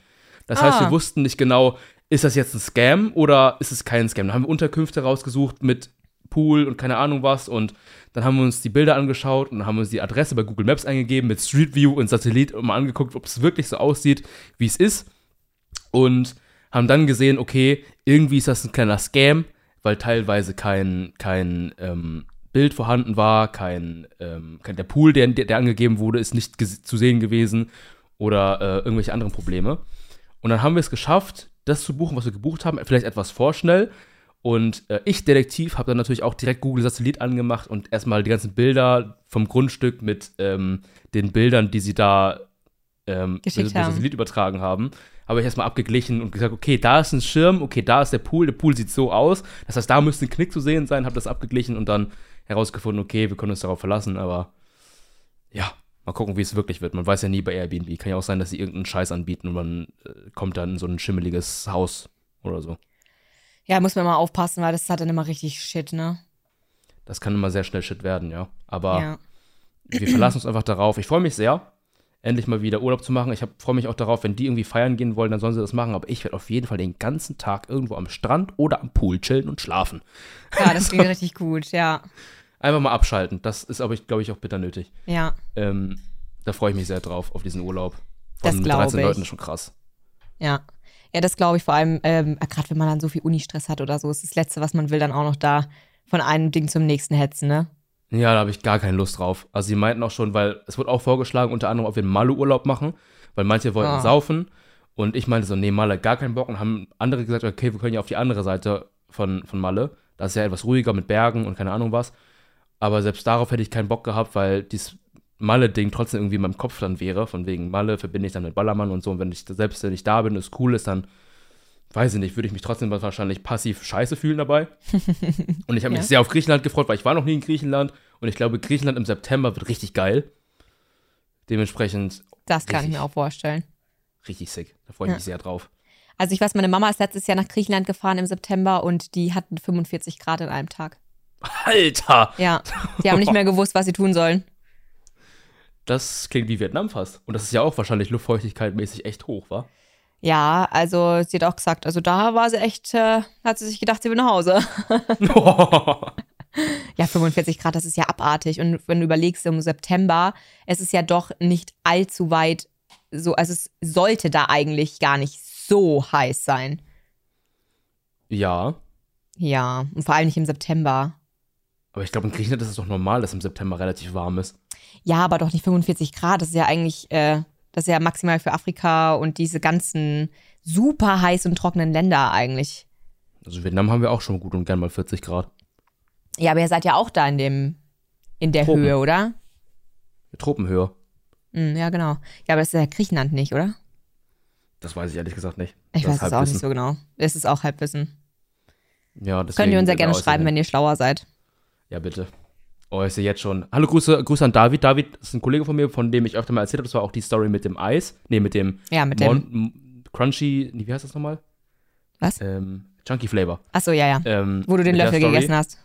Das heißt, Ah. wir wussten nicht genau, ist das jetzt ein Scam oder ist es kein Scam? Dann haben wir Unterkünfte rausgesucht mit Pool und keine Ahnung was und dann haben wir uns die Bilder angeschaut und haben uns die Adresse bei Google Maps eingegeben mit Street View und Satellit und mal angeguckt, ob es wirklich so aussieht, wie es ist und haben dann gesehen, okay, irgendwie ist das ein kleiner Scam, weil teilweise kein, kein ähm, Bild vorhanden war, kein, ähm, kein der Pool, der, der angegeben wurde, ist nicht zu sehen gewesen oder äh, irgendwelche anderen Probleme. Und dann haben wir es geschafft, das zu buchen, was wir gebucht haben, vielleicht etwas vorschnell. Und äh, ich, Detektiv, habe dann natürlich auch direkt Google Satellit angemacht und erstmal die ganzen Bilder vom Grundstück mit ähm, den Bildern, die sie da ähm, mit- mit haben. Satellit übertragen haben, habe ich erstmal abgeglichen und gesagt, okay, da ist ein Schirm, okay, da ist der Pool, der Pool sieht so aus. Das heißt, da müsste ein Knick zu sehen sein, habe das abgeglichen und dann herausgefunden, okay, wir können uns darauf verlassen, aber ja, mal gucken, wie es wirklich wird. Man weiß ja nie bei Airbnb. Kann ja auch sein, dass sie irgendeinen Scheiß anbieten und man äh, kommt dann in so ein schimmeliges Haus oder so. Ja, muss man mal aufpassen, weil das hat dann immer richtig Shit, ne? Das kann immer sehr schnell Shit werden, ja. Aber Ja. wir verlassen uns einfach darauf. Ich freue mich sehr, endlich mal wieder Urlaub zu machen. Ich freue mich auch darauf, wenn die irgendwie feiern gehen wollen, dann sollen sie das machen. Aber ich werde auf jeden Fall den ganzen Tag irgendwo am Strand oder am Pool chillen und schlafen. Ja, das klingt richtig gut, ja. Einfach mal abschalten. Das ist aber, glaube ich, auch bitter nötig. Ja, Ähm, da freue ich mich sehr drauf, auf diesen Urlaub. Das Von glaub 13 ich. Leuten ist schon krass. ja. Ja, das glaube ich vor allem, ähm, gerade wenn man dann so viel Uni-Stress hat oder so, ist das Letzte, was man will, dann auch noch da von einem Ding zum nächsten hetzen, ne? Ja, da habe ich gar keine Lust drauf. Also sie meinten auch schon, weil es wurde auch vorgeschlagen, unter anderem, ob wir einen Malle-Urlaub machen, weil manche wollten Ah. saufen und ich meinte so, nee, Malle, gar keinen Bock und haben andere gesagt, okay, wir können ja auf die andere Seite von, von Malle. Das ist ja etwas ruhiger mit Bergen und keine Ahnung was. Aber selbst darauf hätte ich keinen Bock gehabt, weil dieses Malle-Ding trotzdem irgendwie in meinem Kopf dann wäre. Von wegen Malle verbinde ich dann mit Ballermann und so. Und wenn ich selbst wenn ich da bin, es cool ist, dann weiß ich nicht, würde ich mich trotzdem wahrscheinlich passiv scheiße fühlen dabei. und ich habe mich Ja. sehr auf Griechenland gefreut, weil ich war noch nie in Griechenland. Und ich glaube, Griechenland im September wird richtig geil. Dementsprechend Das kann ich Richtig. mir auch vorstellen. richtig sick. Da freue ich Ja. mich sehr drauf. Also ich weiß, meine Mama ist letztes Jahr nach Griechenland gefahren im September und die hatten 45 Grad in einem Tag. Alter! Ja, die haben nicht mehr gewusst, was sie tun sollen. Das klingt wie Vietnam fast. Und das ist ja auch wahrscheinlich luftfeuchtigkeitmäßig echt hoch, wa? Ja, also sie hat auch gesagt, also da war sie echt, äh, hat sie sich gedacht, sie will nach Hause. Ja, 45 Grad, das ist ja abartig. Und wenn du überlegst, im September, es ist ja doch nicht allzu weit so, also es sollte da eigentlich gar nicht so heiß sein. ja. Ja, und vor allem nicht im September. Aber ich glaube, in Griechenland ist es doch normal, dass im September relativ warm ist. Ja, aber doch nicht 45 Grad. Das ist ja eigentlich, äh, das ist ja maximal für Afrika und diese ganzen super heiß und trockenen Länder eigentlich. Also Vietnam haben wir auch schon gut und gern mal 40 Grad. Ja, aber ihr seid ja auch da in dem, in der Tropen. Höhe, oder? Tropenhöhe. Hm, ja, genau. Ja, aber das ist ja Griechenland nicht, oder? Das weiß ich ehrlich gesagt nicht. Ich Das weiß es auch nicht so genau. Das ist auch Halbwissen. Ja, Könnt ihr uns ja da gerne schreiben, wenn ihr schlauer seid. Ja, bitte. Oh, ich sehe jetzt schon. Hallo, Grüße, Grüße an David. David ist ein Kollege von mir, von dem ich öfter mal erzählt habe. Das war auch die Story mit dem Eis. Nee, mit dem Ja, mit dem. Mon M- Crunchy, nee, wie heißt das nochmal? Was? Ähm, Chunky Flavor. Achso, ja, ja. Ähm, Wo du den Löffel gegessen hast.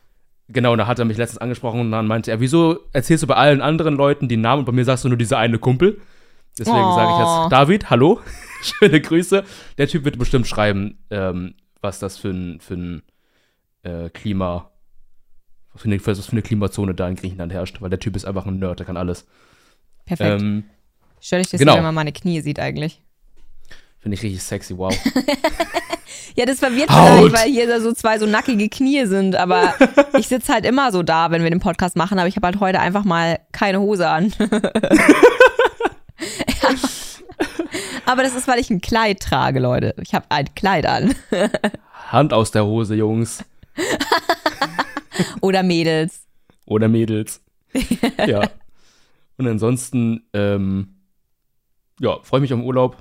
Genau, und da hat er mich letztens angesprochen und dann meinte er, wieso erzählst du bei allen anderen Leuten die Namen und bei mir sagst du nur dieser eine Kumpel? Deswegen Oh. sage ich jetzt, David, hallo, schöne Grüße. Der Typ wird bestimmt schreiben, ähm, was das für ein, für ein äh, Klima, was für, eine, was für eine Klimazone da in Griechenland herrscht, weil der Typ ist einfach ein Nerd, der kann alles. Perfekt. Ähm, Stell dich das genau. wenn man meine Knie sieht eigentlich. Finde ich richtig sexy, wow. Ja, das verwirrt Haut. vielleicht, weil hier so zwei so nackige Knie sind, aber ich sitze halt immer so da, wenn wir den Podcast machen, aber ich habe halt heute einfach mal keine Hose an. aber das ist, weil ich ein Kleid trage, Leute. Ich habe ein Kleid an. Hand aus der Hose, Jungs. Oder Mädels. Oder Mädels. ja. Und ansonsten, ähm, ja, freue mich auf den Urlaub.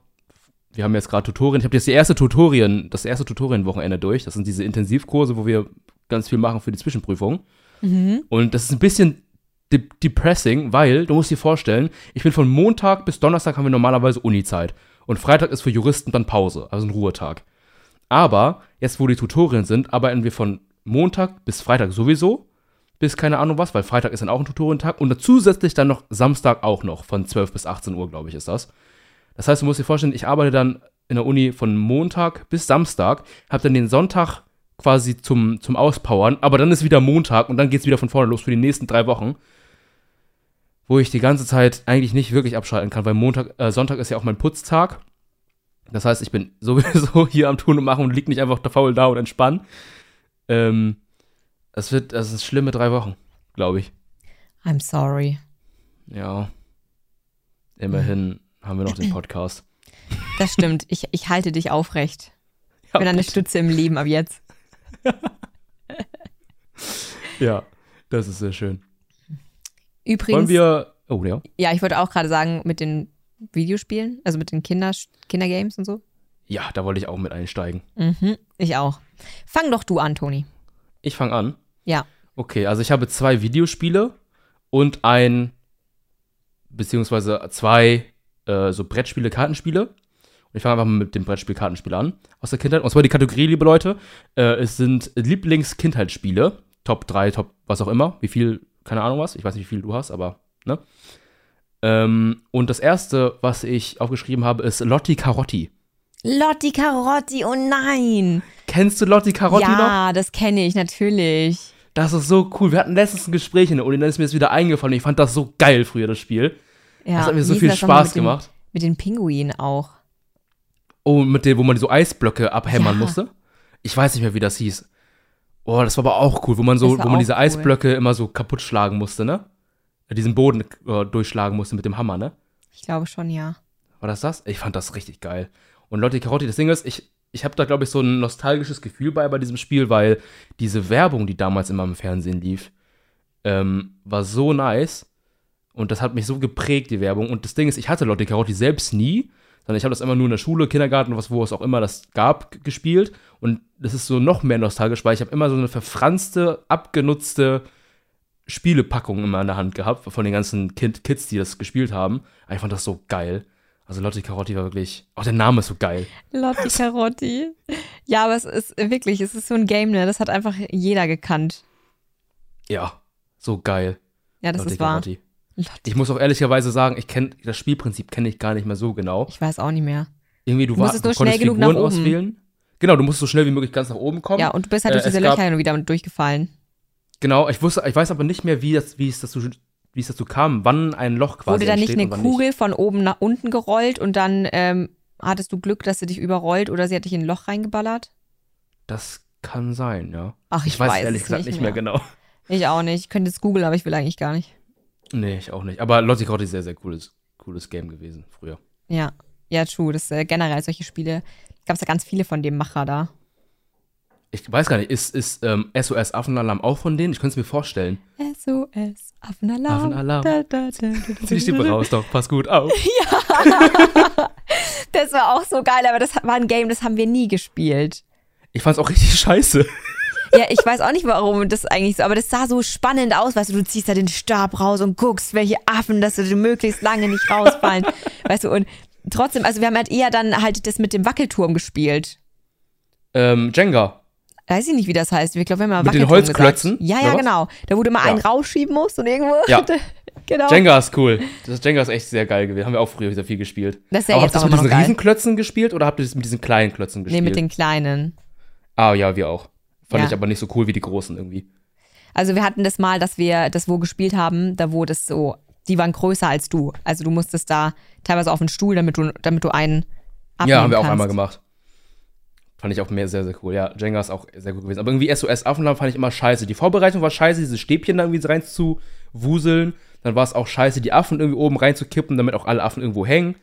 Wir haben jetzt gerade Tutorien. Ich habe jetzt die erste Tutorien, das erste Tutorienwochenende durch. Das sind diese Intensivkurse, wo wir ganz viel machen für die Zwischenprüfung. Und das ist ein bisschen de depressing, weil du musst dir vorstellen, ich bin von Montag bis Donnerstag haben wir normalerweise Uni-Zeit. Und Freitag ist für Juristen dann Pause, also ein Ruhetag. Aber jetzt, wo die Tutorien sind, arbeiten wir von Montag bis Freitag sowieso, bis keine Ahnung was, weil Freitag ist dann auch ein Tutorientag und zusätzlich dann noch Samstag auch noch, von 12 bis 18 Uhr, glaube ich, ist das. Das heißt, du musst dir vorstellen, ich arbeite dann in der Uni von Montag bis Samstag, habe dann den Sonntag quasi zum, zum Auspowern, aber dann ist wieder Montag und dann geht es wieder von vorne los für die nächsten drei Wochen, wo ich die ganze Zeit eigentlich nicht wirklich abschalten kann, weil Montag, äh, Sonntag ist ja auch mein Putztag. Das heißt, ich bin sowieso hier am Tun und Machen und lieg nicht einfach da faul da und entspann. Ähm, es wird, das ist schlimme drei Wochen, glaube ich. I'm sorry. Ja. Immerhin haben wir noch den Podcast. Das stimmt. Ich, ich halte dich aufrecht. Ich Ja, bin eine gut. Stütze im Leben ab jetzt. ja, das ist sehr schön. Übrigens, Wollen wir. Oh, ja. ja, ich wollte auch gerade sagen, mit den Videospielen, also mit den Kinder, Kindergames und so. Ja, da wollte ich auch mit einsteigen. Mhm, ich auch. Fang doch du an, Toni. Ich fange an. Ja. Okay, also ich habe zwei Videospiele und ein, beziehungsweise zwei äh, so Brettspiele, Kartenspiele. Und ich fange einfach mal mit dem Brettspiel Kartenspiel an. Aus der Kindheit. Und zwar die Kategorie, liebe Leute, äh, es sind Lieblings-Kindheitsspiele. Top 3, Top, was auch immer. Wie viel, keine Ahnung was. Ich weiß nicht, wie viel du hast, aber, ne? Ähm, und das erste, was ich aufgeschrieben habe, ist Lotti Carotti. Lotti Carotti, oh nein. Kennst du Lotti Carotti noch? ja, das kenne ich natürlich. Das ist so cool. Wir hatten letztens ein Gespräch in der Uni, dann ist mir das wieder eingefallen. Ich fand das so geil früher, das Spiel. Ja, das hat mir so viel Spaß mit gemacht. Mit den Pinguinen auch. Oh, mit dem, wo man so Eisblöcke abhämmern Ja. musste. Ich weiß nicht mehr, wie das hieß. Oh, das war aber auch cool, wo man so, wo man diese cool. Eisblöcke immer so kaputt schlagen musste, ne? Äh, Diesen Boden äh, durchschlagen musste mit dem Hammer, ne? Ich glaube schon, ja. War das das? Ich fand das richtig geil. Und Lotti Carotti, das Ding ist, ich, ich habe da, glaube ich, so ein nostalgisches Gefühl bei, bei diesem Spiel, weil diese Werbung, die damals immer im Fernsehen lief, ähm, war so nice. Und das hat mich so geprägt, die Werbung. Und das Ding ist, ich hatte Lotti Carotti selbst nie, sondern ich habe das immer nur in der Schule, Kindergarten, was, wo es auch immer das gab, gespielt. Und das ist so noch mehr nostalgisch, weil ich habe immer so eine verfranste, abgenutzte Spielepackung immer in der Hand gehabt, von den ganzen kind Kids, die das gespielt haben. Ich fand das so geil. Also Lotti Carotti war wirklich. Auch der Name ist so geil. Lotti Carotti. Ja, aber es ist wirklich, es ist so ein Game, ne? Das hat einfach jeder gekannt. Ja, so geil. Ja, das Lotti ist wahr. Carotti. Lotti. Ich muss auch ehrlicherweise sagen, ich kenne das Spielprinzip kenne ich gar nicht mehr so genau. Ich weiß auch nicht mehr. Irgendwie du, Du musst war, es nur du konntest genug nach Figuren oben. auswählen. Genau, du musst so schnell wie möglich ganz nach oben kommen. Ja, und du bist halt Äh, durch diese es gab- Löcher und wieder durchgefallen. Genau, ich wusste, ich weiß aber nicht mehr, wie das, wie es dazu, wie es dazu kam, wann ein Loch quasi Wurde da nicht eine Kugel von oben nach unten gerollt und dann ähm, hattest du Glück, dass sie dich überrollt oder sie hat dich in ein Loch reingeballert? Das kann sein, ja. Ach, ich, Ich, weiß, weiß ehrlich es gesagt nicht mehr. genau. Ich auch nicht. Ich könnte es googeln, aber ich will eigentlich gar nicht. Nee, ich auch nicht. Aber Lotti Carotti ist sehr, sehr cooles, cooles Game gewesen früher. Ja, ja, true. Das äh, generell solche Spiele. Gab es ja ganz viele von dem Macher da. Ich weiß gar nicht, ist, ist ähm, SOS Affenalarm auch von denen? Ich könnte es mir vorstellen. SOS, Affenalarm. Affenalarm. Da, da, da, da, Zieh die Stimme raus, doch, pass gut auf. Das war auch so geil, aber das war ein Game, das haben wir nie gespielt. Ich fand's auch richtig scheiße. Ja, ich weiß auch nicht, warum das eigentlich so, aber das sah so spannend aus, weißt du, du ziehst da den Stab raus und guckst, welche Affen, dass sie möglichst lange nicht rausfallen, weißt du, und trotzdem, also wir haben halt eher dann halt das mit dem Wackelturm gespielt. Ähm, Jenga. Weiß ich nicht, wie das heißt. Ich glaube, wir haben mal Mit den Holzklötzen, Gesagt. Ja, ja, genau. Da wurde mal Ja. einen rausschieben muss und irgendwo. Ja. genau. Jenga ist cool. Das Jenga ist echt sehr geil gewesen. Haben wir auch früher sehr viel gespielt. Das ist ja Aber jetzt habt ihr das auch mit diesen. Riesenklötzen gespielt oder habt ihr das mit diesen kleinen Klötzen Nee, gespielt? mit den kleinen. ah, ja, wir auch. Fand Ja. ich aber nicht so cool wie die großen irgendwie. Also wir hatten das mal, dass wir das wo gespielt haben, da wo das so die waren größer als du. Also du musstest da teilweise auf den Stuhl, damit du, damit du einen abnehmen Ja, haben wir auch kannst. einmal gemacht. Fand ich auch mehr sehr, sehr cool. Ja, Jenga ist auch sehr gut gewesen. Aber irgendwie SOS Affenland fand ich immer scheiße. Die Vorbereitung war scheiße, diese Stäbchen da irgendwie rein zu wuseln. Dann war es auch scheiße, die Affen irgendwie oben reinzukippen, damit auch alle Affen irgendwo hängen.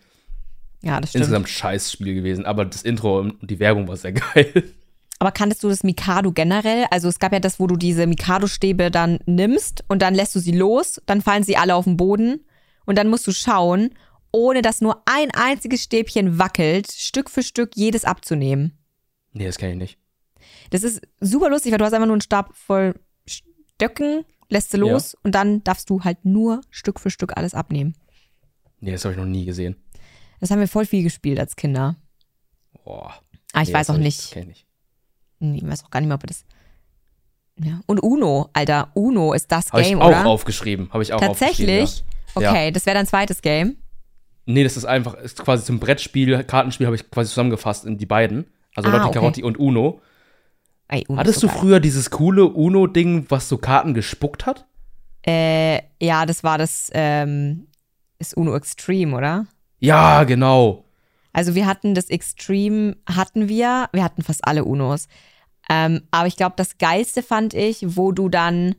Ja, das stimmt. Insgesamt scheiß Spiel gewesen. Aber das Intro und die Werbung war sehr geil. Aber kanntest du das Mikado generell? Also es gab ja das, wo du diese Mikado-Stäbe dann nimmst und dann lässt du sie los, dann fallen sie alle auf den Boden und dann musst du schauen, ohne dass nur ein einziges Stäbchen wackelt, Stück für Stück jedes abzunehmen. Nee, das kenne ich nicht. Das ist super lustig, weil du hast einfach nur einen Stab voll Stöcken, lässt sie los und dann darfst du halt nur Stück für Stück alles abnehmen. Nee, das habe ich noch nie gesehen. Das haben wir voll viel gespielt als Kinder. Boah. Ah, ich Nee, weiß auch hab ich- nicht. ich nicht. Nee, ich weiß auch gar nicht mehr, ob das. Ja. Und Uno, Alter, Uno ist das ich Game, auch oder? aufgeschrieben. Habe ich auch aufgeschrieben. Tatsächlich? Ja. Okay, das wäre dein zweites Game. Nee, das ist einfach, ist quasi zum Brettspiel, Kartenspiel habe ich quasi zusammengefasst in die beiden. Also Ah, Lotti okay. Carotti und Uno. Ey, Uno Hattest du geil. früher dieses coole Uno-Ding, was so Karten gespuckt hat? Äh, ja, das war das, ähm, ist Uno Extreme, oder? Ja, genau. Also wir hatten das Extreme, hatten wir, wir hatten fast alle Unos. Ähm, aber ich glaube, das Geilste fand ich, wo du dann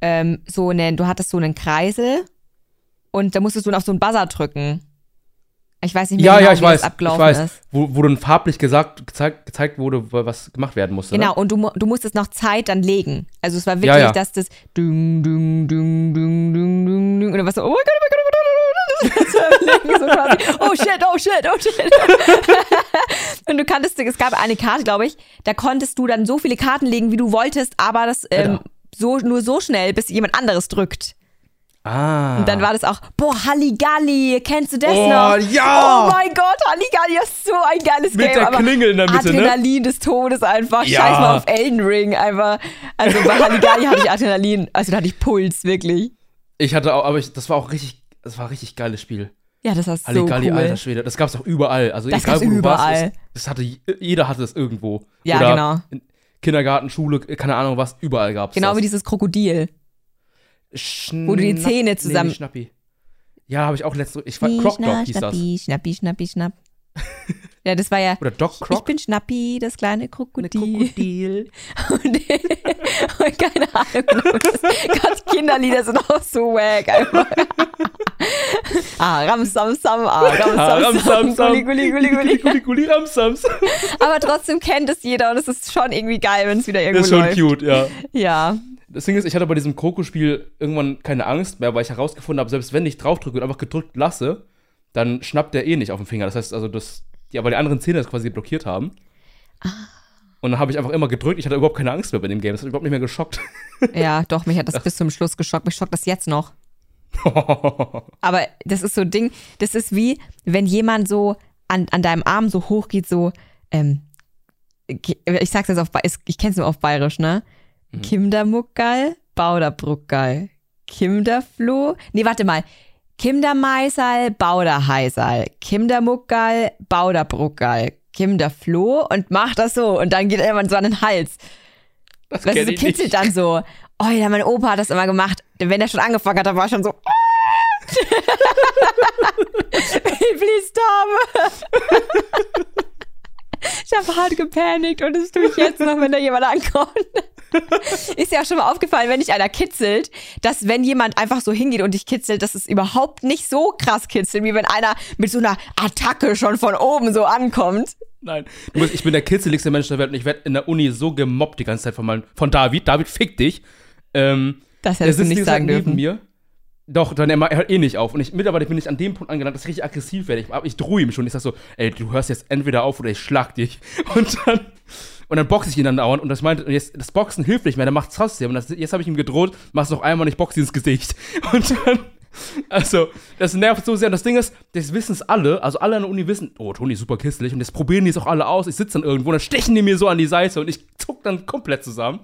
ähm, so einen, du hattest so einen Kreisel und da musstest du auf so einen Buzzer drücken. Ich weiß nicht mehr Ja, genau, ja, ich wie weiß. das Ich abgelaufen weiß. ist. Wo, wo dann farblich gesagt, gezeigt, gezeigt wurde, was gemacht werden musste. Genau, Ne? und du, du musstest noch Zeit dann legen. Also es war wirklich, Ja, ja. dass das dung, dung, dung, dung, dung, dung, dung, und dann warst du, oh mein Gott, oh mein Gott, oh mein Gott, oh so quasi, oh shit, oh shit, oh shit. und du kanntest, es gab eine Karte, glaube ich, da konntest du dann so viele Karten legen, wie du wolltest, aber das ähm, so, nur so schnell, bis jemand anderes drückt. Ah. Und dann war das auch, boah, Halligalli, kennst du das Oh, noch? ja. Oh mein Gott, Halligalli, das ist so ein geiles Mit Game. der aber Klingel in der Mitte, ne? Adrenalin des Todes einfach. Ja. Scheiß mal auf Elden Ring einfach. Also bei Halligalli hatte ich Adrenalin, also da hatte ich Puls, wirklich. Ich hatte auch, aber ich, das war auch richtig, das war ein richtig geiles Spiel. Ja, das war so Halligalli, cool. alter Schwede. Das gab's auch überall. Also Das egal, gab's wo du warst. überall. Das, hatte, jeder hatte es irgendwo. Ja, Oder genau. in Kindergarten, Schule, keine Ahnung was, überall gab's Genau das. wie dieses Krokodil. Wo du die Zähne zusammen- Nee, Schnappi. Ja, habe ich auch letzte. Ich war Croc Dog hieß das. Schnappi, Schnappi, Schnappi, Schnapp. ja, das war ja. Oder Doc Ich Croc. bin Schnappi, das kleine Krokodil. Krokodil. Und, und keine Ahnung. Gott, Kinderlieder sind auch so wack einfach. ah, Ram Sam Sam, ah, Ram Ah, Ram, Sam Sam, Sam, Sam. Gulli Gulli Gulli Gulli. Gulli Gulli Ramsams. Aber trotzdem kennt es jeder und es ist schon irgendwie geil, wenn es wieder irgendwo Das ist schon läuft. cute, ja. Ja. Das Ding ist, ich hatte bei diesem Kroko-Spiel irgendwann keine Angst mehr, weil ich herausgefunden habe, selbst wenn ich draufdrücke und einfach gedrückt lasse, dann schnappt der eh nicht auf den Finger. Das heißt also, dass die aber die anderen Zähne das quasi blockiert haben. Ah. Und dann habe ich einfach immer gedrückt. Ich hatte überhaupt keine Angst mehr bei dem Game. Das hat überhaupt nicht mehr geschockt. Ja, doch, mich hat das bis zum Schluss geschockt. Mich schockt das jetzt noch. Aber das ist so ein Ding, das ist wie, wenn jemand so an, an deinem Arm so hoch geht, so, ähm, ich sag's jetzt auf, ich kenn's nur auf Bayerisch, ne? Mhm. Kimdermuckerl, Bauderbruckerl, Kimderfloh, nee, warte mal. Kimdermeisal, Bauderheisal, Kimdermuckerl, Bauderbruckerl, Kimderfloh und macht das so und dann geht er irgendwann so an den Hals. Das Weißt du, so kitzelt nicht. dann so. Oh ja, mein Opa hat das immer gemacht. Wenn er schon angefangen hat, da war schon so. Please stop. ich habe hart gepanikt und das tue ich jetzt noch, wenn da jemand ankommt. Ist ja auch schon mal aufgefallen, wenn dich einer kitzelt, dass wenn jemand einfach so hingeht und dich kitzelt, dass es überhaupt nicht so krass kitzelt, wie wenn einer mit so einer Attacke schon von oben so ankommt. Nein. Musst, ich bin der kitzeligste Mensch der Welt und ich werde in der Uni so gemobbt die ganze Zeit von, meinem, von David. David, fick dich. Ähm, Das hättest du nicht sagen neben dürfen. mir. Doch, dann er, er hört eh nicht auf. Und ich, mittlerweile bin ich an dem Punkt angelangt, dass ich richtig aggressiv werde. Ich, ich drohe ihm schon. Ich sag so, ey, du hörst jetzt entweder auf oder ich schlag dich. Und dann, und dann boxe ich ihn dann dauernd. Und das meinte, und jetzt, das Boxen hilft nicht mehr, dann macht's trotzdem. Und das, jetzt habe ich ihm gedroht, mach's noch einmal und ich boxe ins Gesicht. Und dann, also, das nervt so sehr. Und das Ding ist, das wissen es alle, also alle an der Uni wissen, oh, Toni ist super kistelig. Und jetzt probieren die es auch alle aus. Ich sitze dann irgendwo und dann stechen die mir so an die Seite und ich zuck dann komplett zusammen.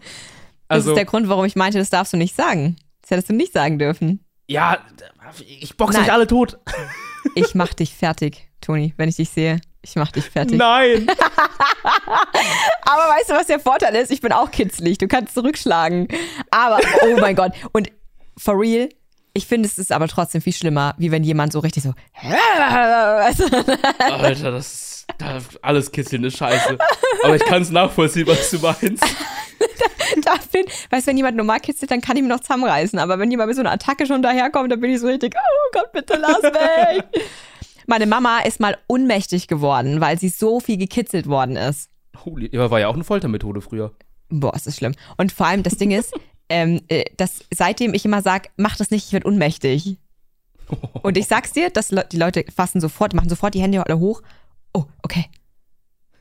Das Also, ist der Grund, warum ich meinte, das darfst du nicht sagen. Das hättest du nicht sagen dürfen. Ja, ich boxe Nein. euch alle tot. Ich mach dich fertig, Toni, wenn ich dich sehe. Ich mach dich fertig. Nein. Aber weißt du, was der Vorteil ist? Ich bin auch kitzlig. Du kannst zurückschlagen. Aber, oh mein Gott. Und for real, Ich finde, es ist aber trotzdem viel schlimmer, wie wenn jemand so richtig so. Alter, das ist, alles kitzeln ist scheiße. Aber ich kann es nachvollziehen, was du meinst. da bin, weißt du, wenn jemand normal kitzelt, dann kann ich mir noch zusammenreißen. Aber wenn jemand mit so einer Attacke schon daherkommt, dann bin ich so richtig, oh Gott, bitte lass weg. Meine Mama ist mal ohnmächtig geworden, weil sie so viel gekitzelt worden ist. Holy, war ja auch eine Foltermethode früher. Boah, ist das schlimm. Und vor allem, das Ding ist, ähm, äh, dass seitdem ich immer sage, mach das nicht, ich werde ohnmächtig. Und ich sag's dir, dass Le die Leute fassen sofort, machen sofort die Hände alle hoch. Oh, okay.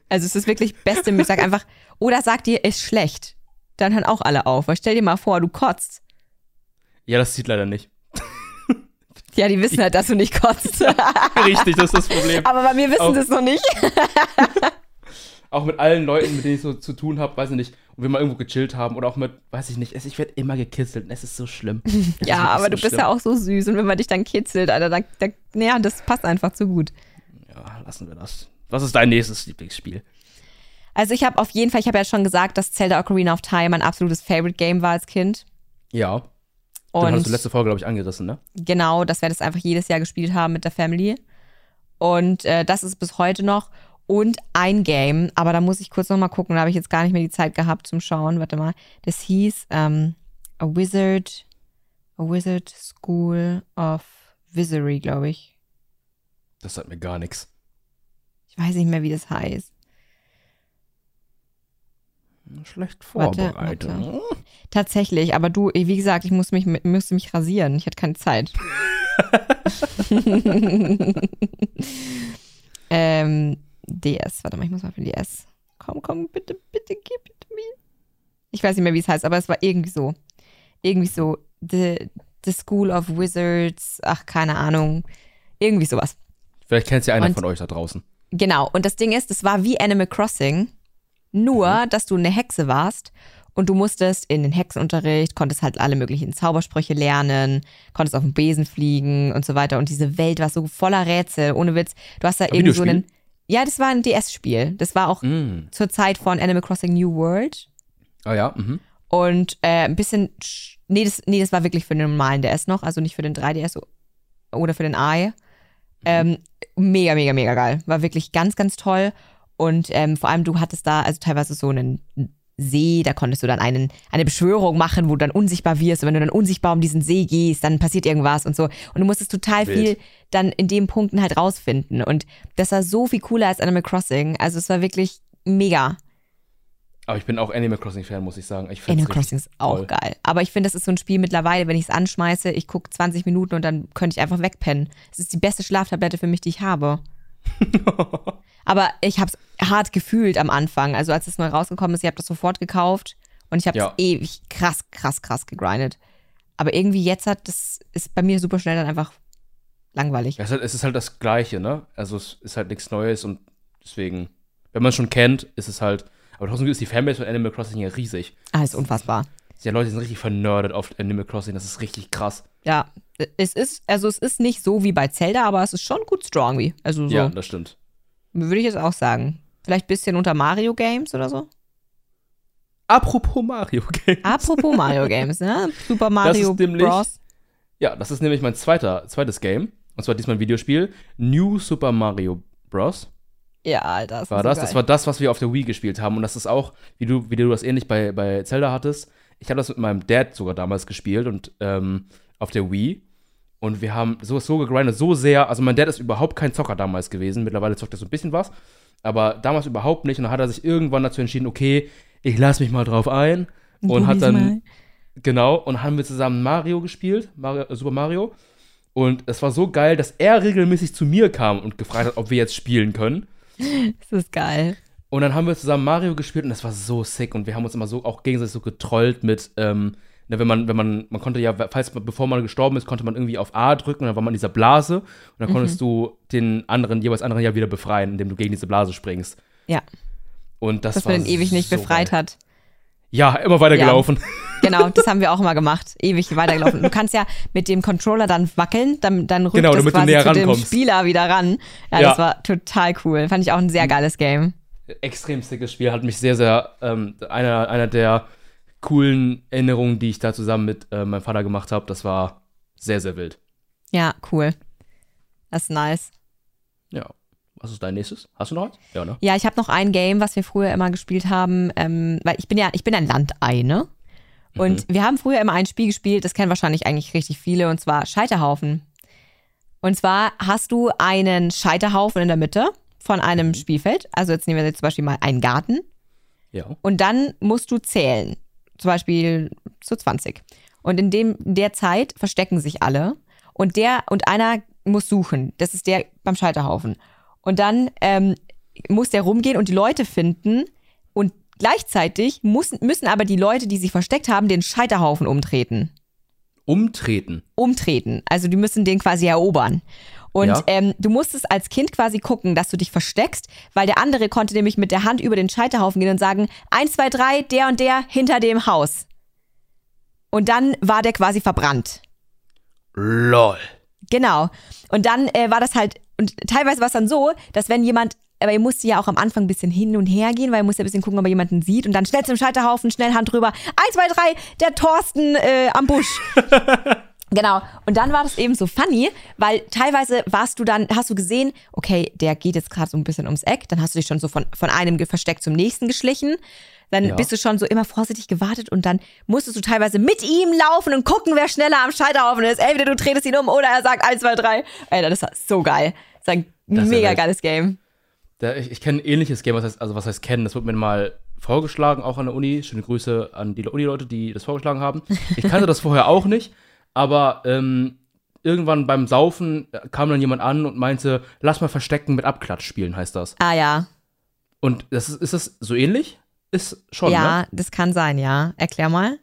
Also es ist wirklich Beste. Ich sag einfach, oder sag dir, ist schlecht. Dann hören auch alle auf. Weil stell dir mal vor, du kotzt. Ja, das sieht leider nicht. Ja, die wissen halt, dass du nicht kotzt. Richtig, das ist das Problem. Aber bei mir wissen Auch- das noch nicht. Auch mit allen Leuten, mit denen ich so zu tun habe, weiß ich nicht, und wir mal irgendwo gechillt haben oder auch mit, weiß ich nicht, es- ich werde immer gekitzelt und es ist so schlimm. Es Ja, aber so du bist schlimm. ja auch so süß. Und wenn man dich dann kitzelt, Alter, dann, dann, ja, das passt einfach zu gut. Ja, lassen wir das. Was ist dein nächstes Lieblingsspiel? Also ich habe auf jeden Fall, ich habe ja schon gesagt, dass Zelda Ocarina of Time mein absolutes Favorite Game war als Kind. Ja. Und Und hast du letzte Folge, glaube ich, angerissen, ne? genau, dass wir das einfach jedes Jahr gespielt haben mit der Family. Und äh, das ist bis heute noch. Und ein Game, aber da muss ich kurz noch mal gucken, da habe ich jetzt gar nicht mehr die Zeit gehabt zum Schauen. Warte mal. Das hieß ähm, A Wizard, A Wizard School of Wizardry, glaube ich. Das sagt mir gar nichts. Ich weiß nicht mehr, wie das heißt. Schlecht vorbereitet. warte. Tatsächlich, aber du, wie gesagt, ich muss mich, müsste mich rasieren. Ich hatte keine Zeit. ähm, DS, warte mal, ich muss mal für DS. Komm, komm, bitte, bitte, gib it mir. Ich weiß nicht mehr, wie es heißt, aber es war irgendwie so. Irgendwie so, The, the School of Wizards, ach, keine Ahnung. Irgendwie sowas. Vielleicht kennt ja einer Und- von euch da draußen. Genau, und das Ding ist, es war wie Animal Crossing, nur, dass du eine Hexe warst und du musstest in den Hexenunterricht, konntest halt alle möglichen Zaubersprüche lernen, konntest auf dem Besen fliegen und so weiter. Und diese Welt war so voller Rätsel, ohne Witz. Du hast da irgendwie so einen. Ja, das war ein DS-Spiel. Das war auch Mm. zur Zeit von Animal Crossing New World. Ah ja, mhm. Und äh, ein bisschen. sch- Nee das, nee, das war wirklich für den normalen DS noch, also nicht für den 3DS oder für den Eye. Ähm, mega, mega, mega geil. War wirklich ganz, ganz toll. Und ähm, vor allem, du hattest da also teilweise so einen See, da konntest du dann einen, eine Beschwörung machen, wo du dann unsichtbar wirst. Und wenn du dann unsichtbar um diesen See gehst, dann passiert irgendwas und so. Und du musstest total Wild. viel dann in den Punkten halt rausfinden. Und das war so viel cooler als Animal Crossing. Also es war wirklich mega. Aber ich bin auch Animal Crossing-Fan, muss ich sagen. Ich Animal Crossing ist auch toll. geil. Aber ich finde, das ist so ein Spiel mittlerweile, wenn ich es anschmeiße, ich gucke 20 Minuten und dann könnte ich einfach wegpennen. Es ist die beste Schlaftablette für mich, die ich habe. Aber ich habe es hart gefühlt am Anfang. Also als es neu rausgekommen ist, ich habe das sofort gekauft und ich habe es Ja. ewig krass, krass, krass gegrindet. Aber irgendwie jetzt hat das ist bei mir super schnell dann einfach langweilig. Es, ist halt, es ist halt das Gleiche, ne? Also es ist halt nichts Neues und deswegen, wenn man es schon kennt, ist es halt. Aber trotzdem ist die Fanbase von Animal Crossing ja riesig. Ah, ist unfassbar. Die Leute sind richtig vernördet auf Animal Crossing, das ist richtig krass. Ja, es ist, also es ist nicht so wie bei Zelda, aber es ist schon gut strong wie. Also so. Ja, das stimmt. Würde ich jetzt auch sagen. Vielleicht ein bisschen unter Mario Games oder so? Apropos Mario Games. Apropos Mario Games, ne? Super Mario nämlich- Bros. Ja, das ist nämlich mein zweiter, zweites Game. Und zwar diesmal ein Videospiel. New Super Mario Bros. Ja. Das war ist so das. Das war das, was wir auf der Wii gespielt haben. Und das ist auch, wie du, wie du das ähnlich bei, bei Zelda hattest. Ich habe das mit meinem Dad sogar damals gespielt und ähm, auf der Wii. Und wir haben so, so gegrindet, so sehr. Also mein Dad ist überhaupt kein Zocker damals gewesen. Mittlerweile zockt er so ein bisschen was. Aber damals überhaupt nicht. Und dann hat er sich irgendwann dazu entschieden, okay, ich lasse mich mal drauf ein. Und hat Probier's dann, mal. genau, und haben wir zusammen Mario gespielt, Mario, äh, Super Mario. Und es war so geil, dass er regelmäßig zu mir kam und gefragt hat, ob wir jetzt spielen können. Das ist geil. Und dann haben wir zusammen Mario gespielt und das war so sick und wir haben uns immer so auch gegenseitig so getrollt mit, ähm, ne, wenn man, wenn man, man konnte ja, falls man, bevor man gestorben ist, konnte man irgendwie auf A drücken und dann war man in dieser Blase und dann konntest du den anderen, jeweils anderen ja wieder befreien, indem du gegen diese Blase springst. Ja, Und das dass war man den ewig nicht so befreit geil. hat. Ja, immer weiter Ja. Genau, das haben wir auch immer gemacht. Ewig weitergelaufen. Du kannst ja mit dem Controller dann wackeln, dann, dann rückt Genau, das quasi zu dem. Spieler wieder ran. Ja, Ja. das war total cool. Fand ich auch ein sehr geiles Game. Extrem sickes Spiel, hat mich sehr, sehr, ähm, einer, einer der coolen Erinnerungen, die ich da zusammen mit äh, meinem Vater gemacht habe, das war Sehr, sehr wild. Ja, cool. Das ist nice. Ja. Was ist dein nächstes? Hast du noch eins? Ja, ne? Ja, ich habe noch ein Game, was wir früher immer gespielt haben, ähm, weil ich bin ja, ich bin ein Landei, ne? Und wir haben früher immer ein Spiel gespielt, das kennen wahrscheinlich eigentlich richtig viele, und zwar Scheiterhaufen. Und zwar hast du einen Scheiterhaufen in der Mitte von einem Spielfeld. Also jetzt nehmen wir jetzt zum Beispiel mal einen Garten. Ja. Und dann musst du zählen. Zum Beispiel zu 20. Und in dem, in der Zeit verstecken sich alle. Und der, und einer muss suchen. Das ist der beim Scheiterhaufen. Und dann ähm, muss der rumgehen und die Leute finden. Und gleichzeitig muss, müssen aber die Leute, die sich versteckt haben, den Scheiterhaufen umtreten. Umtreten. Umtreten. Also die müssen den quasi erobern. Und Ja. ähm, du musstest als Kind quasi gucken, dass du dich versteckst, weil der andere konnte nämlich mit der Hand über den Scheiterhaufen gehen und sagen, eins, zwei, drei, der und der hinter dem Haus. Und dann war der quasi verbrannt. LOL. Genau. Und dann äh, war das halt, und teilweise war es dann so, dass wenn jemand, aber ihr musste ja auch am Anfang ein bisschen hin und her gehen, weil ihr musst ja ein bisschen gucken, ob ihr jemanden sieht und dann schnell zum Scheiterhaufen, schnell Hand drüber. Eins, zwei, drei, der Thorsten äh, am Busch. Genau. Und dann war das eben so funny, weil teilweise warst du dann, hast du gesehen, okay, der geht jetzt gerade so ein bisschen ums Eck, dann hast du dich schon so von, von einem Ge- Versteck zum nächsten geschlichen. Dann Ja. bist du schon so immer vorsichtig gewartet und dann musstest du teilweise mit ihm laufen und gucken, wer schneller am Scheiterhaufen ist. Entweder du drehst ihn um oder er sagt eins, zwei, drei. Alter, das war so geil. Das ist ein Das ist mega wild. geiles Game. Da, ich ich kenne ein ähnliches Game, was heißt, also was heißt kennen, das wurde mir mal vorgeschlagen, auch an der Uni. Schöne Grüße an die Uni-Leute, die das vorgeschlagen haben. Ich kannte das vorher auch nicht, aber ähm, irgendwann beim Saufen äh, kam dann jemand an und meinte, lass mal Verstecken mit Abklatsch spielen, heißt das. Ah ja. Und das ist, ist das so ähnlich? Ist schon, ne? ja, das kann sein, ja. Erklär mal.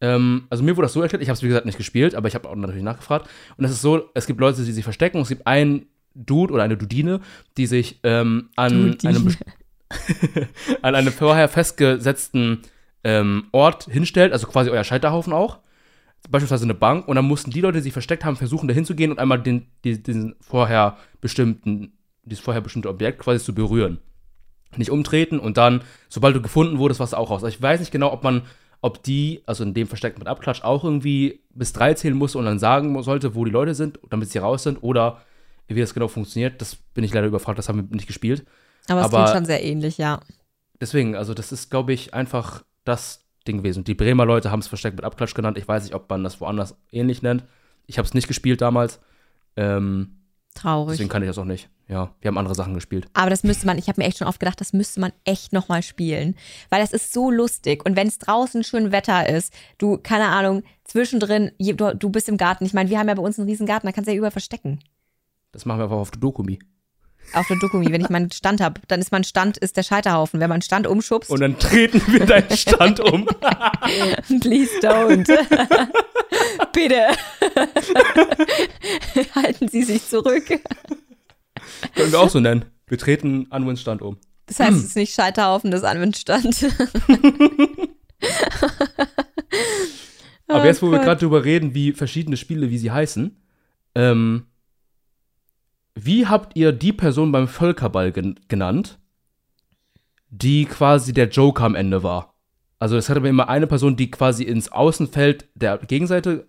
Ähm, also mir wurde das so erklärt, ich habe es wie gesagt nicht gespielt, aber ich habe auch natürlich nachgefragt. Und es ist so, es gibt Leute, die sich verstecken, und es gibt einen Dude oder eine Dudine, die sich ähm, an, Dudine. einem, an einem vorher festgesetzten ähm, Ort hinstellt, also quasi euer Scheiterhaufen auch. Beispielsweise eine Bank. Und dann mussten die Leute, die sich versteckt haben, versuchen, da hinzugehen und einmal den, die, diesen vorher bestimmten, dieses vorher bestimmte Objekt quasi zu berühren nicht umtreten und dann, sobald du gefunden wurdest, warst du auch raus. Also ich weiß nicht genau, ob man, ob die, also in dem Versteck mit Abklatsch, auch irgendwie bis drei zählen musste und dann sagen sollte, wo die Leute sind, damit sie raus sind oder wie das genau funktioniert. Das bin ich leider überfragt, das haben wir nicht gespielt. Aber es klingt schon sehr ähnlich, ja. Deswegen, also das ist, glaube ich, einfach das Ding gewesen. Die Bremer Leute haben es Versteck mit Abklatsch genannt. Ich weiß nicht, ob man das woanders ähnlich nennt. Ich habe es nicht gespielt damals. Ähm, Traurig. deswegen kann ich das auch nicht. Ja, wir haben andere Sachen gespielt. Aber das müsste man, ich habe mir echt schon oft gedacht, das müsste man echt nochmal spielen. Weil das ist so lustig. Und wenn es draußen schön Wetter ist, du, keine Ahnung, zwischendrin, du, du bist im Garten. Ich meine, wir haben ja bei uns einen riesen Garten, da kannst du ja überall verstecken. Das machen wir einfach auf Dokumi. Auf der Dokumi, wenn ich meinen Stand habe, dann ist mein Stand, ist der Scheiterhaufen. Wenn man Stand umschubst, Und dann treten wir deinen Stand um. please don't. Bitte. Halten Sie sich zurück. Können wir auch so nennen. Wir treten Anwins Stand um. Das heißt, es ist nicht Scheiterhaufen, das ist Anwendstand. Aber jetzt, wo wir Oh Gott. gerade drüber reden, wie verschiedene Spiele, wie sie heißen, ähm, wie habt ihr die Person beim Völkerball gen genannt, die quasi der Joker am Ende war? Also es hatte immer eine Person, die quasi ins Außenfeld der Gegenseite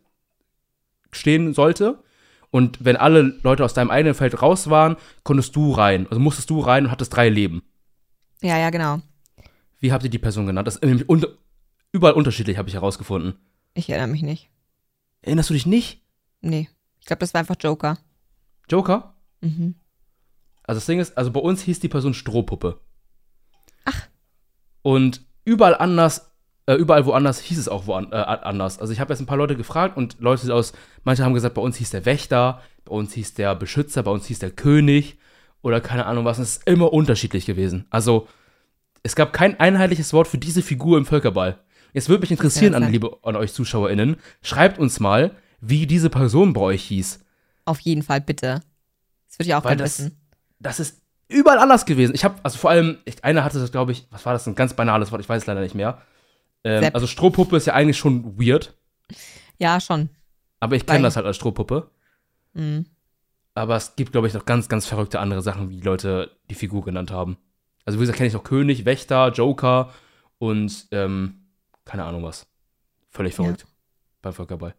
stehen sollte. Und wenn alle Leute aus deinem eigenen Feld raus waren, konntest du rein. Also musstest du rein und hattest drei Leben. Ja, ja, genau. Wie habt ihr die Person genannt? Das ist nämlich unter überall unterschiedlich, habe ich herausgefunden. Ich erinnere mich nicht. Erinnerst du dich nicht? Nee. Ich glaube, das war einfach Joker. Joker? Mhm. Also das Ding ist, also bei uns hieß die Person Strohpuppe. Ach. Und überall anders, äh, überall woanders hieß es auch woan äh, anders. Also ich habe jetzt ein paar Leute gefragt und Leute aus, manche haben gesagt, bei uns hieß der Wächter, bei uns hieß der Beschützer, bei uns hieß der König oder keine Ahnung was. Es ist immer unterschiedlich gewesen. Also es gab kein einheitliches Wort für diese Figur im Völkerball. Jetzt würde mich interessieren, an, liebe, an euch ZuschauerInnen, schreibt uns mal, wie diese Person bei euch hieß. Auf jeden Fall, bitte. Das würde ich auch gerne wissen. das ist überall anders gewesen. Ich habe, also vor allem, ich, einer hatte das, glaube ich, was war das, ein ganz banales Wort, ich weiß es leider nicht mehr. Ähm, also Strohpuppe ist ja eigentlich schon weird, Ja, schon. aber ich kenne das halt als Strohpuppe. Mhm. Aber es gibt, glaube ich, noch ganz, ganz verrückte andere Sachen, wie die Leute die Figur genannt haben. Also wie gesagt, kenne ich noch König, Wächter, Joker und ähm, keine Ahnung was. Völlig Ja. verrückt beim Völkerball.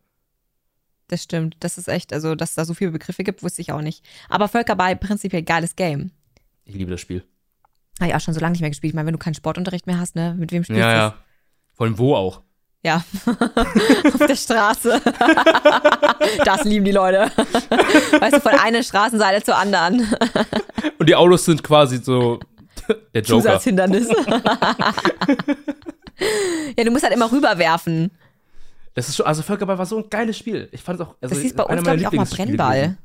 Das stimmt. Das ist echt, also, dass es da so viele Begriffe gibt, wusste ich auch nicht. Aber Völkerball, prinzipiell geiles Game. Ich liebe das Spiel. Ich auch schon so lange nicht mehr gespielt. Ich meine, wenn du keinen Sportunterricht mehr hast, ne? Mit wem spielst du? Ja, das? ja. Vor allem wo auch. Ja, auf der Straße. das lieben die Leute. Weißt du, von einer Straßenseite zur anderen. Und die Autos sind quasi so der Joker. Zusatzhindernis. ja, du musst halt immer rüberwerfen. Das ist schon, also Völkerball war so ein geiles Spiel. Ich fand es auch. Also Das hieß bei uns, glaube ich, auch mal Brennball. gewesen.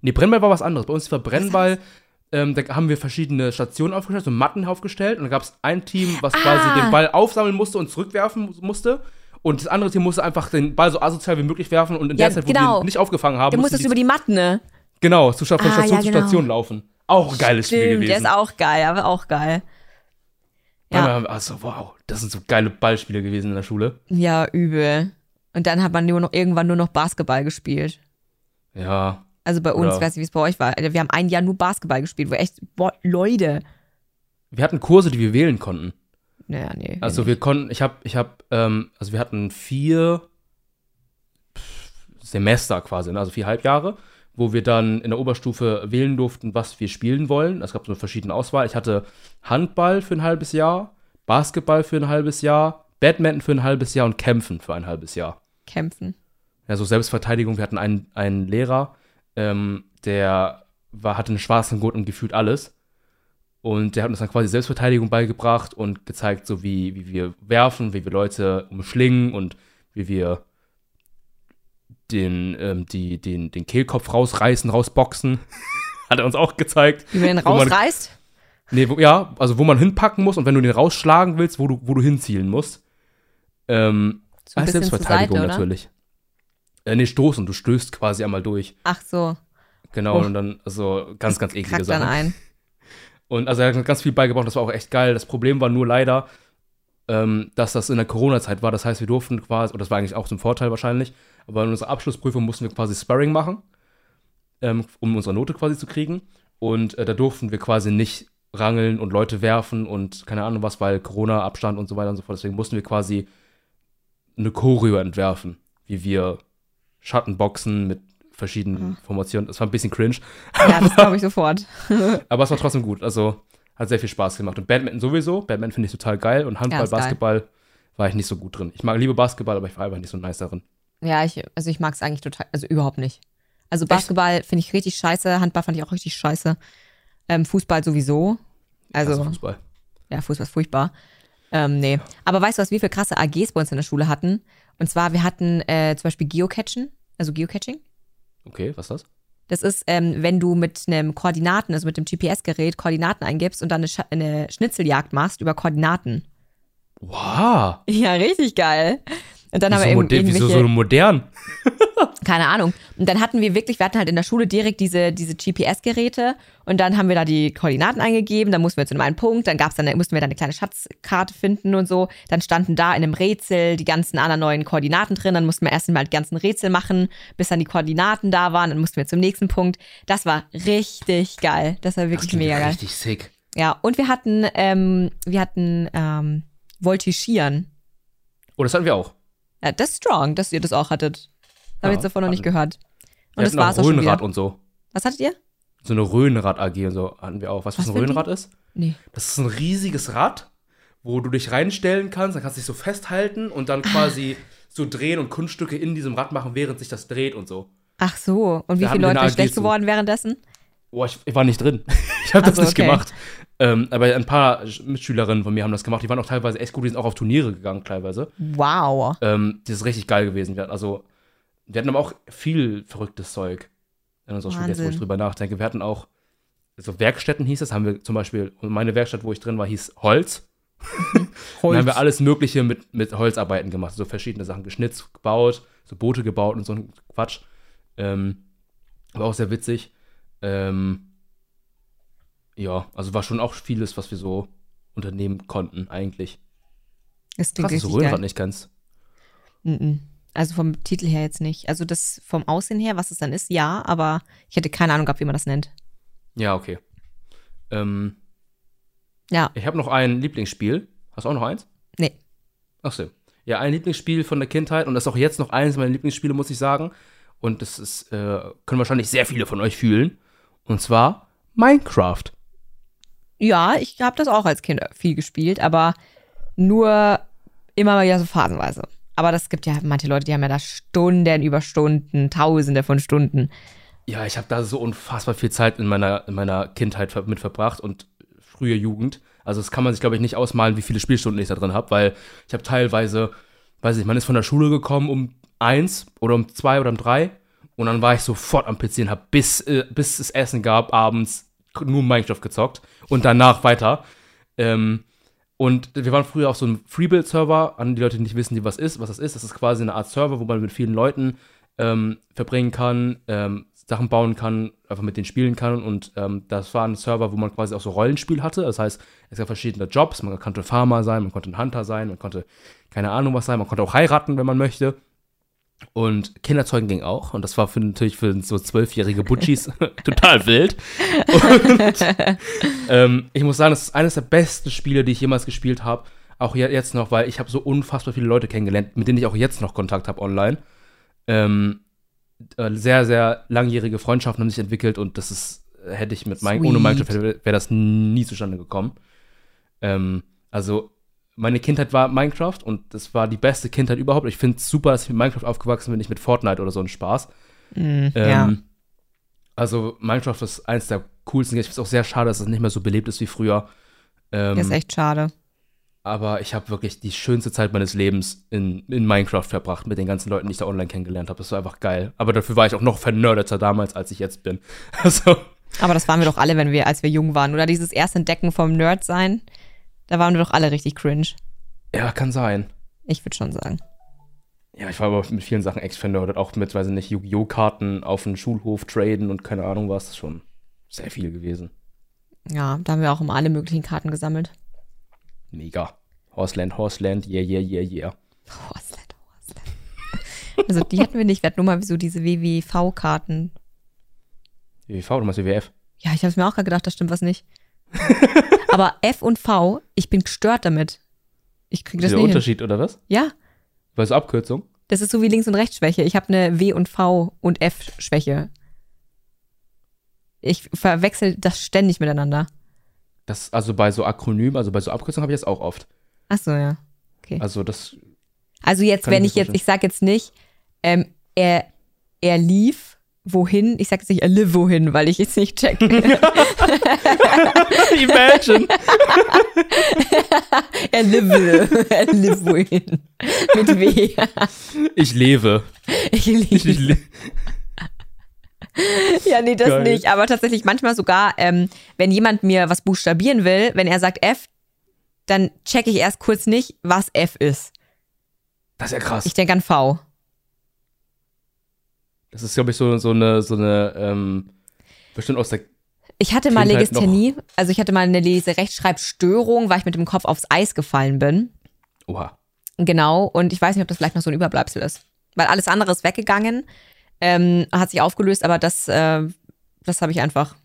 Nee, Brennball war was anderes. Bei uns war Brennball, ähm, da haben wir verschiedene Stationen aufgestellt, so Matten aufgestellt. Und da gab es ein Team, was quasi Ah. den Ball aufsammeln musste und zurückwerfen musste. Und das andere Team musste einfach den Ball so asozial wie möglich werfen. Und in Ja, der Zeit, wo genau. die ihn nicht aufgefangen haben, Du musstest die über die Matten, ne? Genau, zu, von Ah, Station ja, zu genau. Station laufen. Auch ein geiles Spiel Stimmt, gewesen. der ist auch geil, aber auch geil. Ja, wir- Also, wow, das sind so geile Ballspiele gewesen in der Schule. ja, übel. Und dann hat man nur noch, irgendwann nur noch Basketball gespielt. Ja. Also bei uns, ich weiß nicht, wie es bei euch war. Also Wir haben ein Jahr nur Basketball gespielt, wo echt, boah, Leute. Wir hatten Kurse, die wir wählen konnten. Naja, nee. Also wir konnten, ich habe, ich habe, ähm, also wir hatten vier Semester quasi, ne? also vier Halbjahre, wo wir dann in der Oberstufe wählen durften, was wir spielen wollen. Es gab so eine verschiedene Auswahl. Ich hatte Handball für ein halbes Jahr, Basketball für ein halbes Jahr, Badminton für ein halbes Jahr und Kämpfen für ein halbes Jahr. Kämpfen. Ja, so Selbstverteidigung. Wir hatten einen, einen Lehrer, ähm, der war, hatte einen schwarzen Gurt und gefühlt alles. Und der hat uns dann quasi Selbstverteidigung beigebracht und gezeigt, so wie, wie wir werfen, wie wir Leute umschlingen und wie wir den, ähm, die, den, den Kehlkopf rausreißen, rausboxen. hat er uns auch gezeigt. Wie man den Wo man- rausreißt? Nee, wo, ja, also wo man hinpacken muss und wenn du den rausschlagen willst, wo du, wo du hinzielen musst. Ähm, So als zur Selbstverteidigung Seite, natürlich. Äh, nee, stoßen, du stößt quasi einmal durch. Ach so, Genau, Oh. und dann, also ganz, ganz eklige kackt dann Sachen. ein. Und also er hat ganz viel beigebracht, das war auch echt geil. Das Problem war nur leider, ähm, dass das in der Corona-Zeit war. Das heißt, wir durften quasi, und das war eigentlich auch zum Vorteil wahrscheinlich, aber in unserer Abschlussprüfung mussten wir quasi Sparring machen, ähm, um unsere Note quasi zu kriegen. Und äh, da durften wir quasi nicht rangeln und Leute werfen und keine Ahnung was, weil Corona-Abstand und so weiter und so fort. Deswegen mussten wir quasi eine Choreo entwerfen, wie wir Schattenboxen mit verschiedenen Formationen. Das war ein bisschen cringe. Ja, das glaube ich sofort. Aber es war trotzdem gut. Also hat sehr viel Spaß gemacht. Und Badminton sowieso. Badminton finde ich total geil. Und Handball, Ja, ist geil. Basketball war ich nicht so gut drin. Ich mag liebe Basketball, aber ich war einfach nicht so nice darin. Ja, ich, also ich mag es eigentlich total, also überhaupt nicht. Also Basketball finde ich richtig scheiße, Handball fand ich auch richtig scheiße. Ähm, Fußball sowieso. Also, Also Fußball. ja, Fußball ist furchtbar. Ähm, nee. Aber weißt du, was wir für krasse AGs bei uns in der Schule hatten? Und zwar, wir hatten äh, zum Beispiel Geocachen, also Geocaching. Okay, was ist das? Das ist, ähm, wenn du mit einem Koordinaten, also mit dem GPS-Gerät Koordinaten eingibst und dann eine, Scha eine Schnitzeljagd machst über Koordinaten. Wow. Ja, richtig geil. Und dann haben wir eben wieso so modern? keine Ahnung. Und dann hatten wir wirklich, wir hatten halt in der Schule direkt diese, diese GPS-Geräte und dann haben wir da die Koordinaten eingegeben, dann mussten wir zu einem einen Punkt, dann gab's dann, mussten wir dann eine kleine Schatzkarte finden und so. Dann standen da in einem Rätsel die ganzen anderen neuen Koordinaten drin, dann mussten wir erst mal die ganzen Rätsel machen, bis dann die Koordinaten da waren, dann mussten wir zum nächsten Punkt. Das war richtig geil. Das war Das wirklich klingt mega geil. richtig sick. Ja, und wir hatten, ähm, wir hatten ähm, Voltigieren. Oh, das hatten wir auch. Ja, das ist strong, dass ihr das auch hattet. Habe Ja, ich jetzt davon noch nicht hatten- gehört. Und das hatten war's auch schon wieder. und so. Was hattet ihr? So eine Röhnrad-AG und so hatten wir auch. Weißt du, was, Was ein Röhnrad ist? Nee. Das ist ein riesiges Rad, wo du dich reinstellen kannst, dann kannst du dich so festhalten und dann quasi so drehen und Kunststücke in diesem Rad machen, während sich das dreht und so. Ach so. Und wie hatten viele Leute sind schlecht zu. geworden währenddessen? Boah, ich, ich war nicht drin. Ich habe das so, nicht okay. gemacht. Ähm, aber ein paar Mitschülerinnen von mir haben das gemacht. Die waren auch teilweise echt gut. Die sind auch auf Turniere gegangen, teilweise. Wow. Ähm, das ist richtig geil gewesen. Wir hatten also, wir hatten aber auch viel verrücktes Zeug in unserer Schule, jetzt wo ich drüber nachdenke. Wir hatten auch, so Werkstätten hieß es, haben wir zum Beispiel, meine Werkstatt, wo ich drin war, hieß Holz. Dann haben wir alles Mögliche mit, mit Holzarbeiten gemacht, so verschiedene Sachen geschnitzt, gebaut, so Boote gebaut und so ein Quatsch. Ähm, war auch sehr witzig. Ähm, ja, also war schon auch vieles, was wir so unternehmen konnten, eigentlich. Das klingt Krass, richtig geil. nicht. Mhm. Also vom Titel her jetzt nicht. Also das vom Aussehen her, was es dann ist, ja, aber ich hätte keine Ahnung gehabt, wie man das nennt. Ja, okay. Ähm, Ja, ich habe noch ein Lieblingsspiel. Hast du auch noch eins? nee. Ach so. Ja, ein Lieblingsspiel von der Kindheit und das ist auch jetzt noch eines meiner Lieblingsspiele, muss ich sagen. Und das ist, äh, können wahrscheinlich sehr viele von euch fühlen. Und zwar Minecraft. Ja, ich habe das auch als Kind viel gespielt, aber nur immer mal wieder so phasenweise. Aber das gibt ja manche Leute, die haben ja da Stunden über Stunden, Tausende von Stunden. Ja, ich habe da so unfassbar viel Zeit in meiner, in meiner Kindheit mit verbracht und frühe Jugend. Also das kann man sich, glaube ich, nicht ausmalen, wie viele Spielstunden ich da drin habe, weil ich habe teilweise, weiß ich, man ist von der Schule gekommen um eins oder um zwei oder um drei und dann war ich sofort am PC und habe bis, äh, bis es Essen gab, abends nur Minecraft gezockt und danach weiter. Ähm, und wir waren früher auf so einem Freebuild-Server, an die Leute, die nicht wissen, die was ist, was das ist. Das ist quasi eine Art Server, wo man mit vielen Leuten ähm, verbringen kann, ähm, Sachen bauen kann, einfach mit denen spielen kann. Und ähm, das war ein Server, wo man quasi auch so Rollenspiel hatte. Das heißt, es gab verschiedene Jobs. Man konnte Farmer sein, man konnte ein Hunter sein, man konnte keine Ahnung was sein, man konnte auch heiraten, wenn man möchte. Und Kinderzeugen ging auch. Und das war für, natürlich für so zwölfjährige Butchis total wild. Und, ähm, ich muss sagen, das ist eines der besten Spiele, die ich jemals gespielt habe. Auch jetzt noch, weil ich habe so unfassbar viele Leute kennengelernt, mit denen ich auch jetzt noch Kontakt habe online. Ähm, äh, sehr, sehr langjährige Freundschaften haben sich entwickelt und das ist, hätte ich mit mein, ohne Minecraft wäre das nie zustande gekommen. Ähm, also meine Kindheit war Minecraft und das war die beste Kindheit überhaupt. Ich finde es super, dass ich mit Minecraft aufgewachsen bin, nicht mit Fortnite oder so ein Spaß. Mm, ähm, ja. Also Minecraft ist eins der coolsten. Ich finde es auch sehr schade, dass es nicht mehr so belebt ist wie früher. Ähm, das ist echt schade. Aber ich habe wirklich die schönste Zeit meines Lebens in, in Minecraft verbracht mit den ganzen Leuten, die ich da online kennengelernt habe. Das war einfach geil. Aber dafür war ich auch noch vernördeter damals, als ich jetzt bin. Also. Aber das waren wir doch alle, wenn wir, als wir jung waren. Oder dieses erste Entdecken vom Nerd sein. Da waren wir doch alle richtig cringe. Ja, kann sein. Ich würde schon sagen. Ja, ich war aber mit vielen Sachen ex vernördet. Auch mit, weiß ich nicht, Yu-Gi-Oh! Karten auf dem Schulhof traden und keine Ahnung was. Das ist schon sehr viel gewesen. Ja, da haben wir auch immer alle möglichen Karten gesammelt. Mega. Horseland, Horseland, yeah, yeah, yeah, yeah. Horseland, Horseland. Also die hatten wir nicht. Wir hatten nur mal so diese WWV-Karten. WWV, du meinst WWF? Ja, ich habe es mir auch gerade gedacht, da stimmt was nicht. Aber F und V, ich bin gestört damit. Ich kriege das ist nicht. der Unterschied, hin. oder was? Ja. Was ist Abkürzung? Das ist so wie Links- und Rechtschwäche. Ich habe eine W- und V- und F-Schwäche. Ich verwechsel das ständig miteinander. Das, also bei so Akronymen, also bei so Abkürzungen habe ich das auch oft. Ach so, ja. Okay. Also das. Also jetzt, wenn ich jetzt, ich sag jetzt nicht, ähm, er, er lief wohin, ich sag jetzt nicht, er live wohin, weil ich jetzt nicht check. Imagine. er live, er live. Mit W. Ich lebe. Ich lebe. Ich, ich le ja, nee, das Geil. nicht. Aber tatsächlich manchmal sogar, ähm, wenn jemand mir was buchstabieren will, wenn er sagt F, dann checke ich erst kurz nicht, was F ist. Das ist ja krass. Ich denke an V. Das ist, glaube ich, so, so eine, so eine ähm, bestimmt aus der. Ich hatte mal noch. also ich hatte mal eine Leserechtschreibstörung, weil ich mit dem Kopf aufs Eis gefallen bin. Oha. Genau, und ich weiß nicht, ob das vielleicht noch so ein Überbleibsel ist. Weil alles andere ist weggegangen, ähm, hat sich aufgelöst, aber das, äh, das habe ich einfach.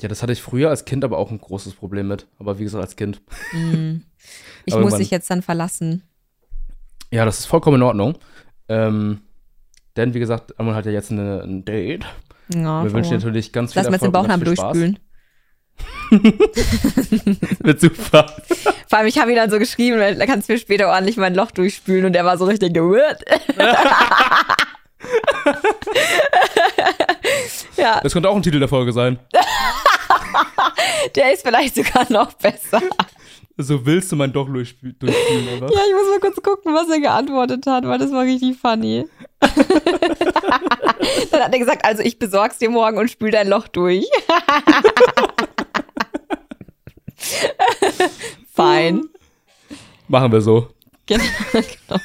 Ja, das hatte ich früher als Kind aber auch ein großes Problem mit. Aber wie gesagt, als Kind. Mm. Ich muss dich jetzt dann verlassen. Ja, das ist vollkommen in Ordnung. Ähm, denn wie gesagt, Amon hat ja jetzt eine, ein Date. Ja, wir wünschen dir natürlich ganz viel Lass Erfolg. Lass mal den Bauchnabel durchspülen. Wird super. Vor allem, ich habe ihn dann so geschrieben, da kannst du mir später ordentlich mein Loch durchspülen und der war so richtig gewirrt. ja. Das könnte auch ein Titel der Folge sein. der ist vielleicht sogar noch besser. So willst du mein Doch durchspülen, oder? Ja, ich muss mal kurz gucken, was er geantwortet hat, weil das war richtig funny. Dann hat er gesagt, also ich besorg's dir morgen und spül dein Loch durch. Fein. Machen wir so. Genau, genau.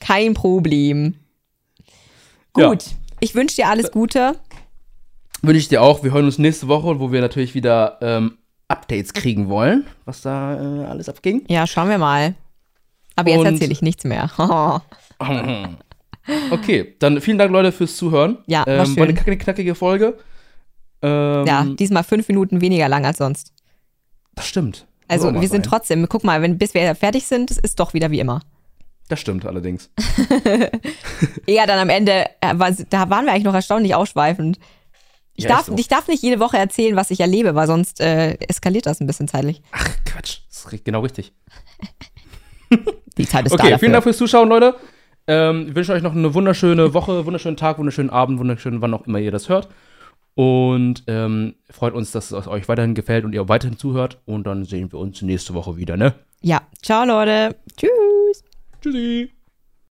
Kein Problem. Gut. Ja. Ich wünsche dir alles Gute. Wünsche ich dir auch. Wir hören uns nächste Woche, wo wir natürlich wieder ähm, Updates kriegen wollen, was da äh, alles abging. Ja, schauen wir mal. Aber jetzt erzähle ich nichts mehr. okay, dann vielen Dank, Leute, fürs Zuhören. Ja, war, ähm, schön. war eine knackige Folge. Ähm, ja, diesmal fünf Minuten weniger lang als sonst. Das stimmt. Also wir sind trotzdem, guck mal, wenn, bis wir fertig sind, ist doch wieder wie immer. Das stimmt allerdings. ja, dann am Ende, äh, da waren wir eigentlich noch erstaunlich ausschweifend. Ich, Ja, darf, so. ich darf nicht jede Woche erzählen, was ich erlebe, weil sonst äh, eskaliert das ein bisschen zeitlich. Ach, Quatsch. Das ist genau richtig. Die Zeit ist da Okay, vielen Dank fürs Zuschauen, Leute. Ähm, ich wünsche euch noch eine wunderschöne Woche, wunderschönen Tag, wunderschönen Abend, wunderschönen, wann auch immer ihr das hört. Und ähm, freut uns, dass es euch weiterhin gefällt und ihr auch weiterhin zuhört. Und dann sehen wir uns nächste Woche wieder, ne? Ja, ciao Leute. Tschüss. Tschüssi.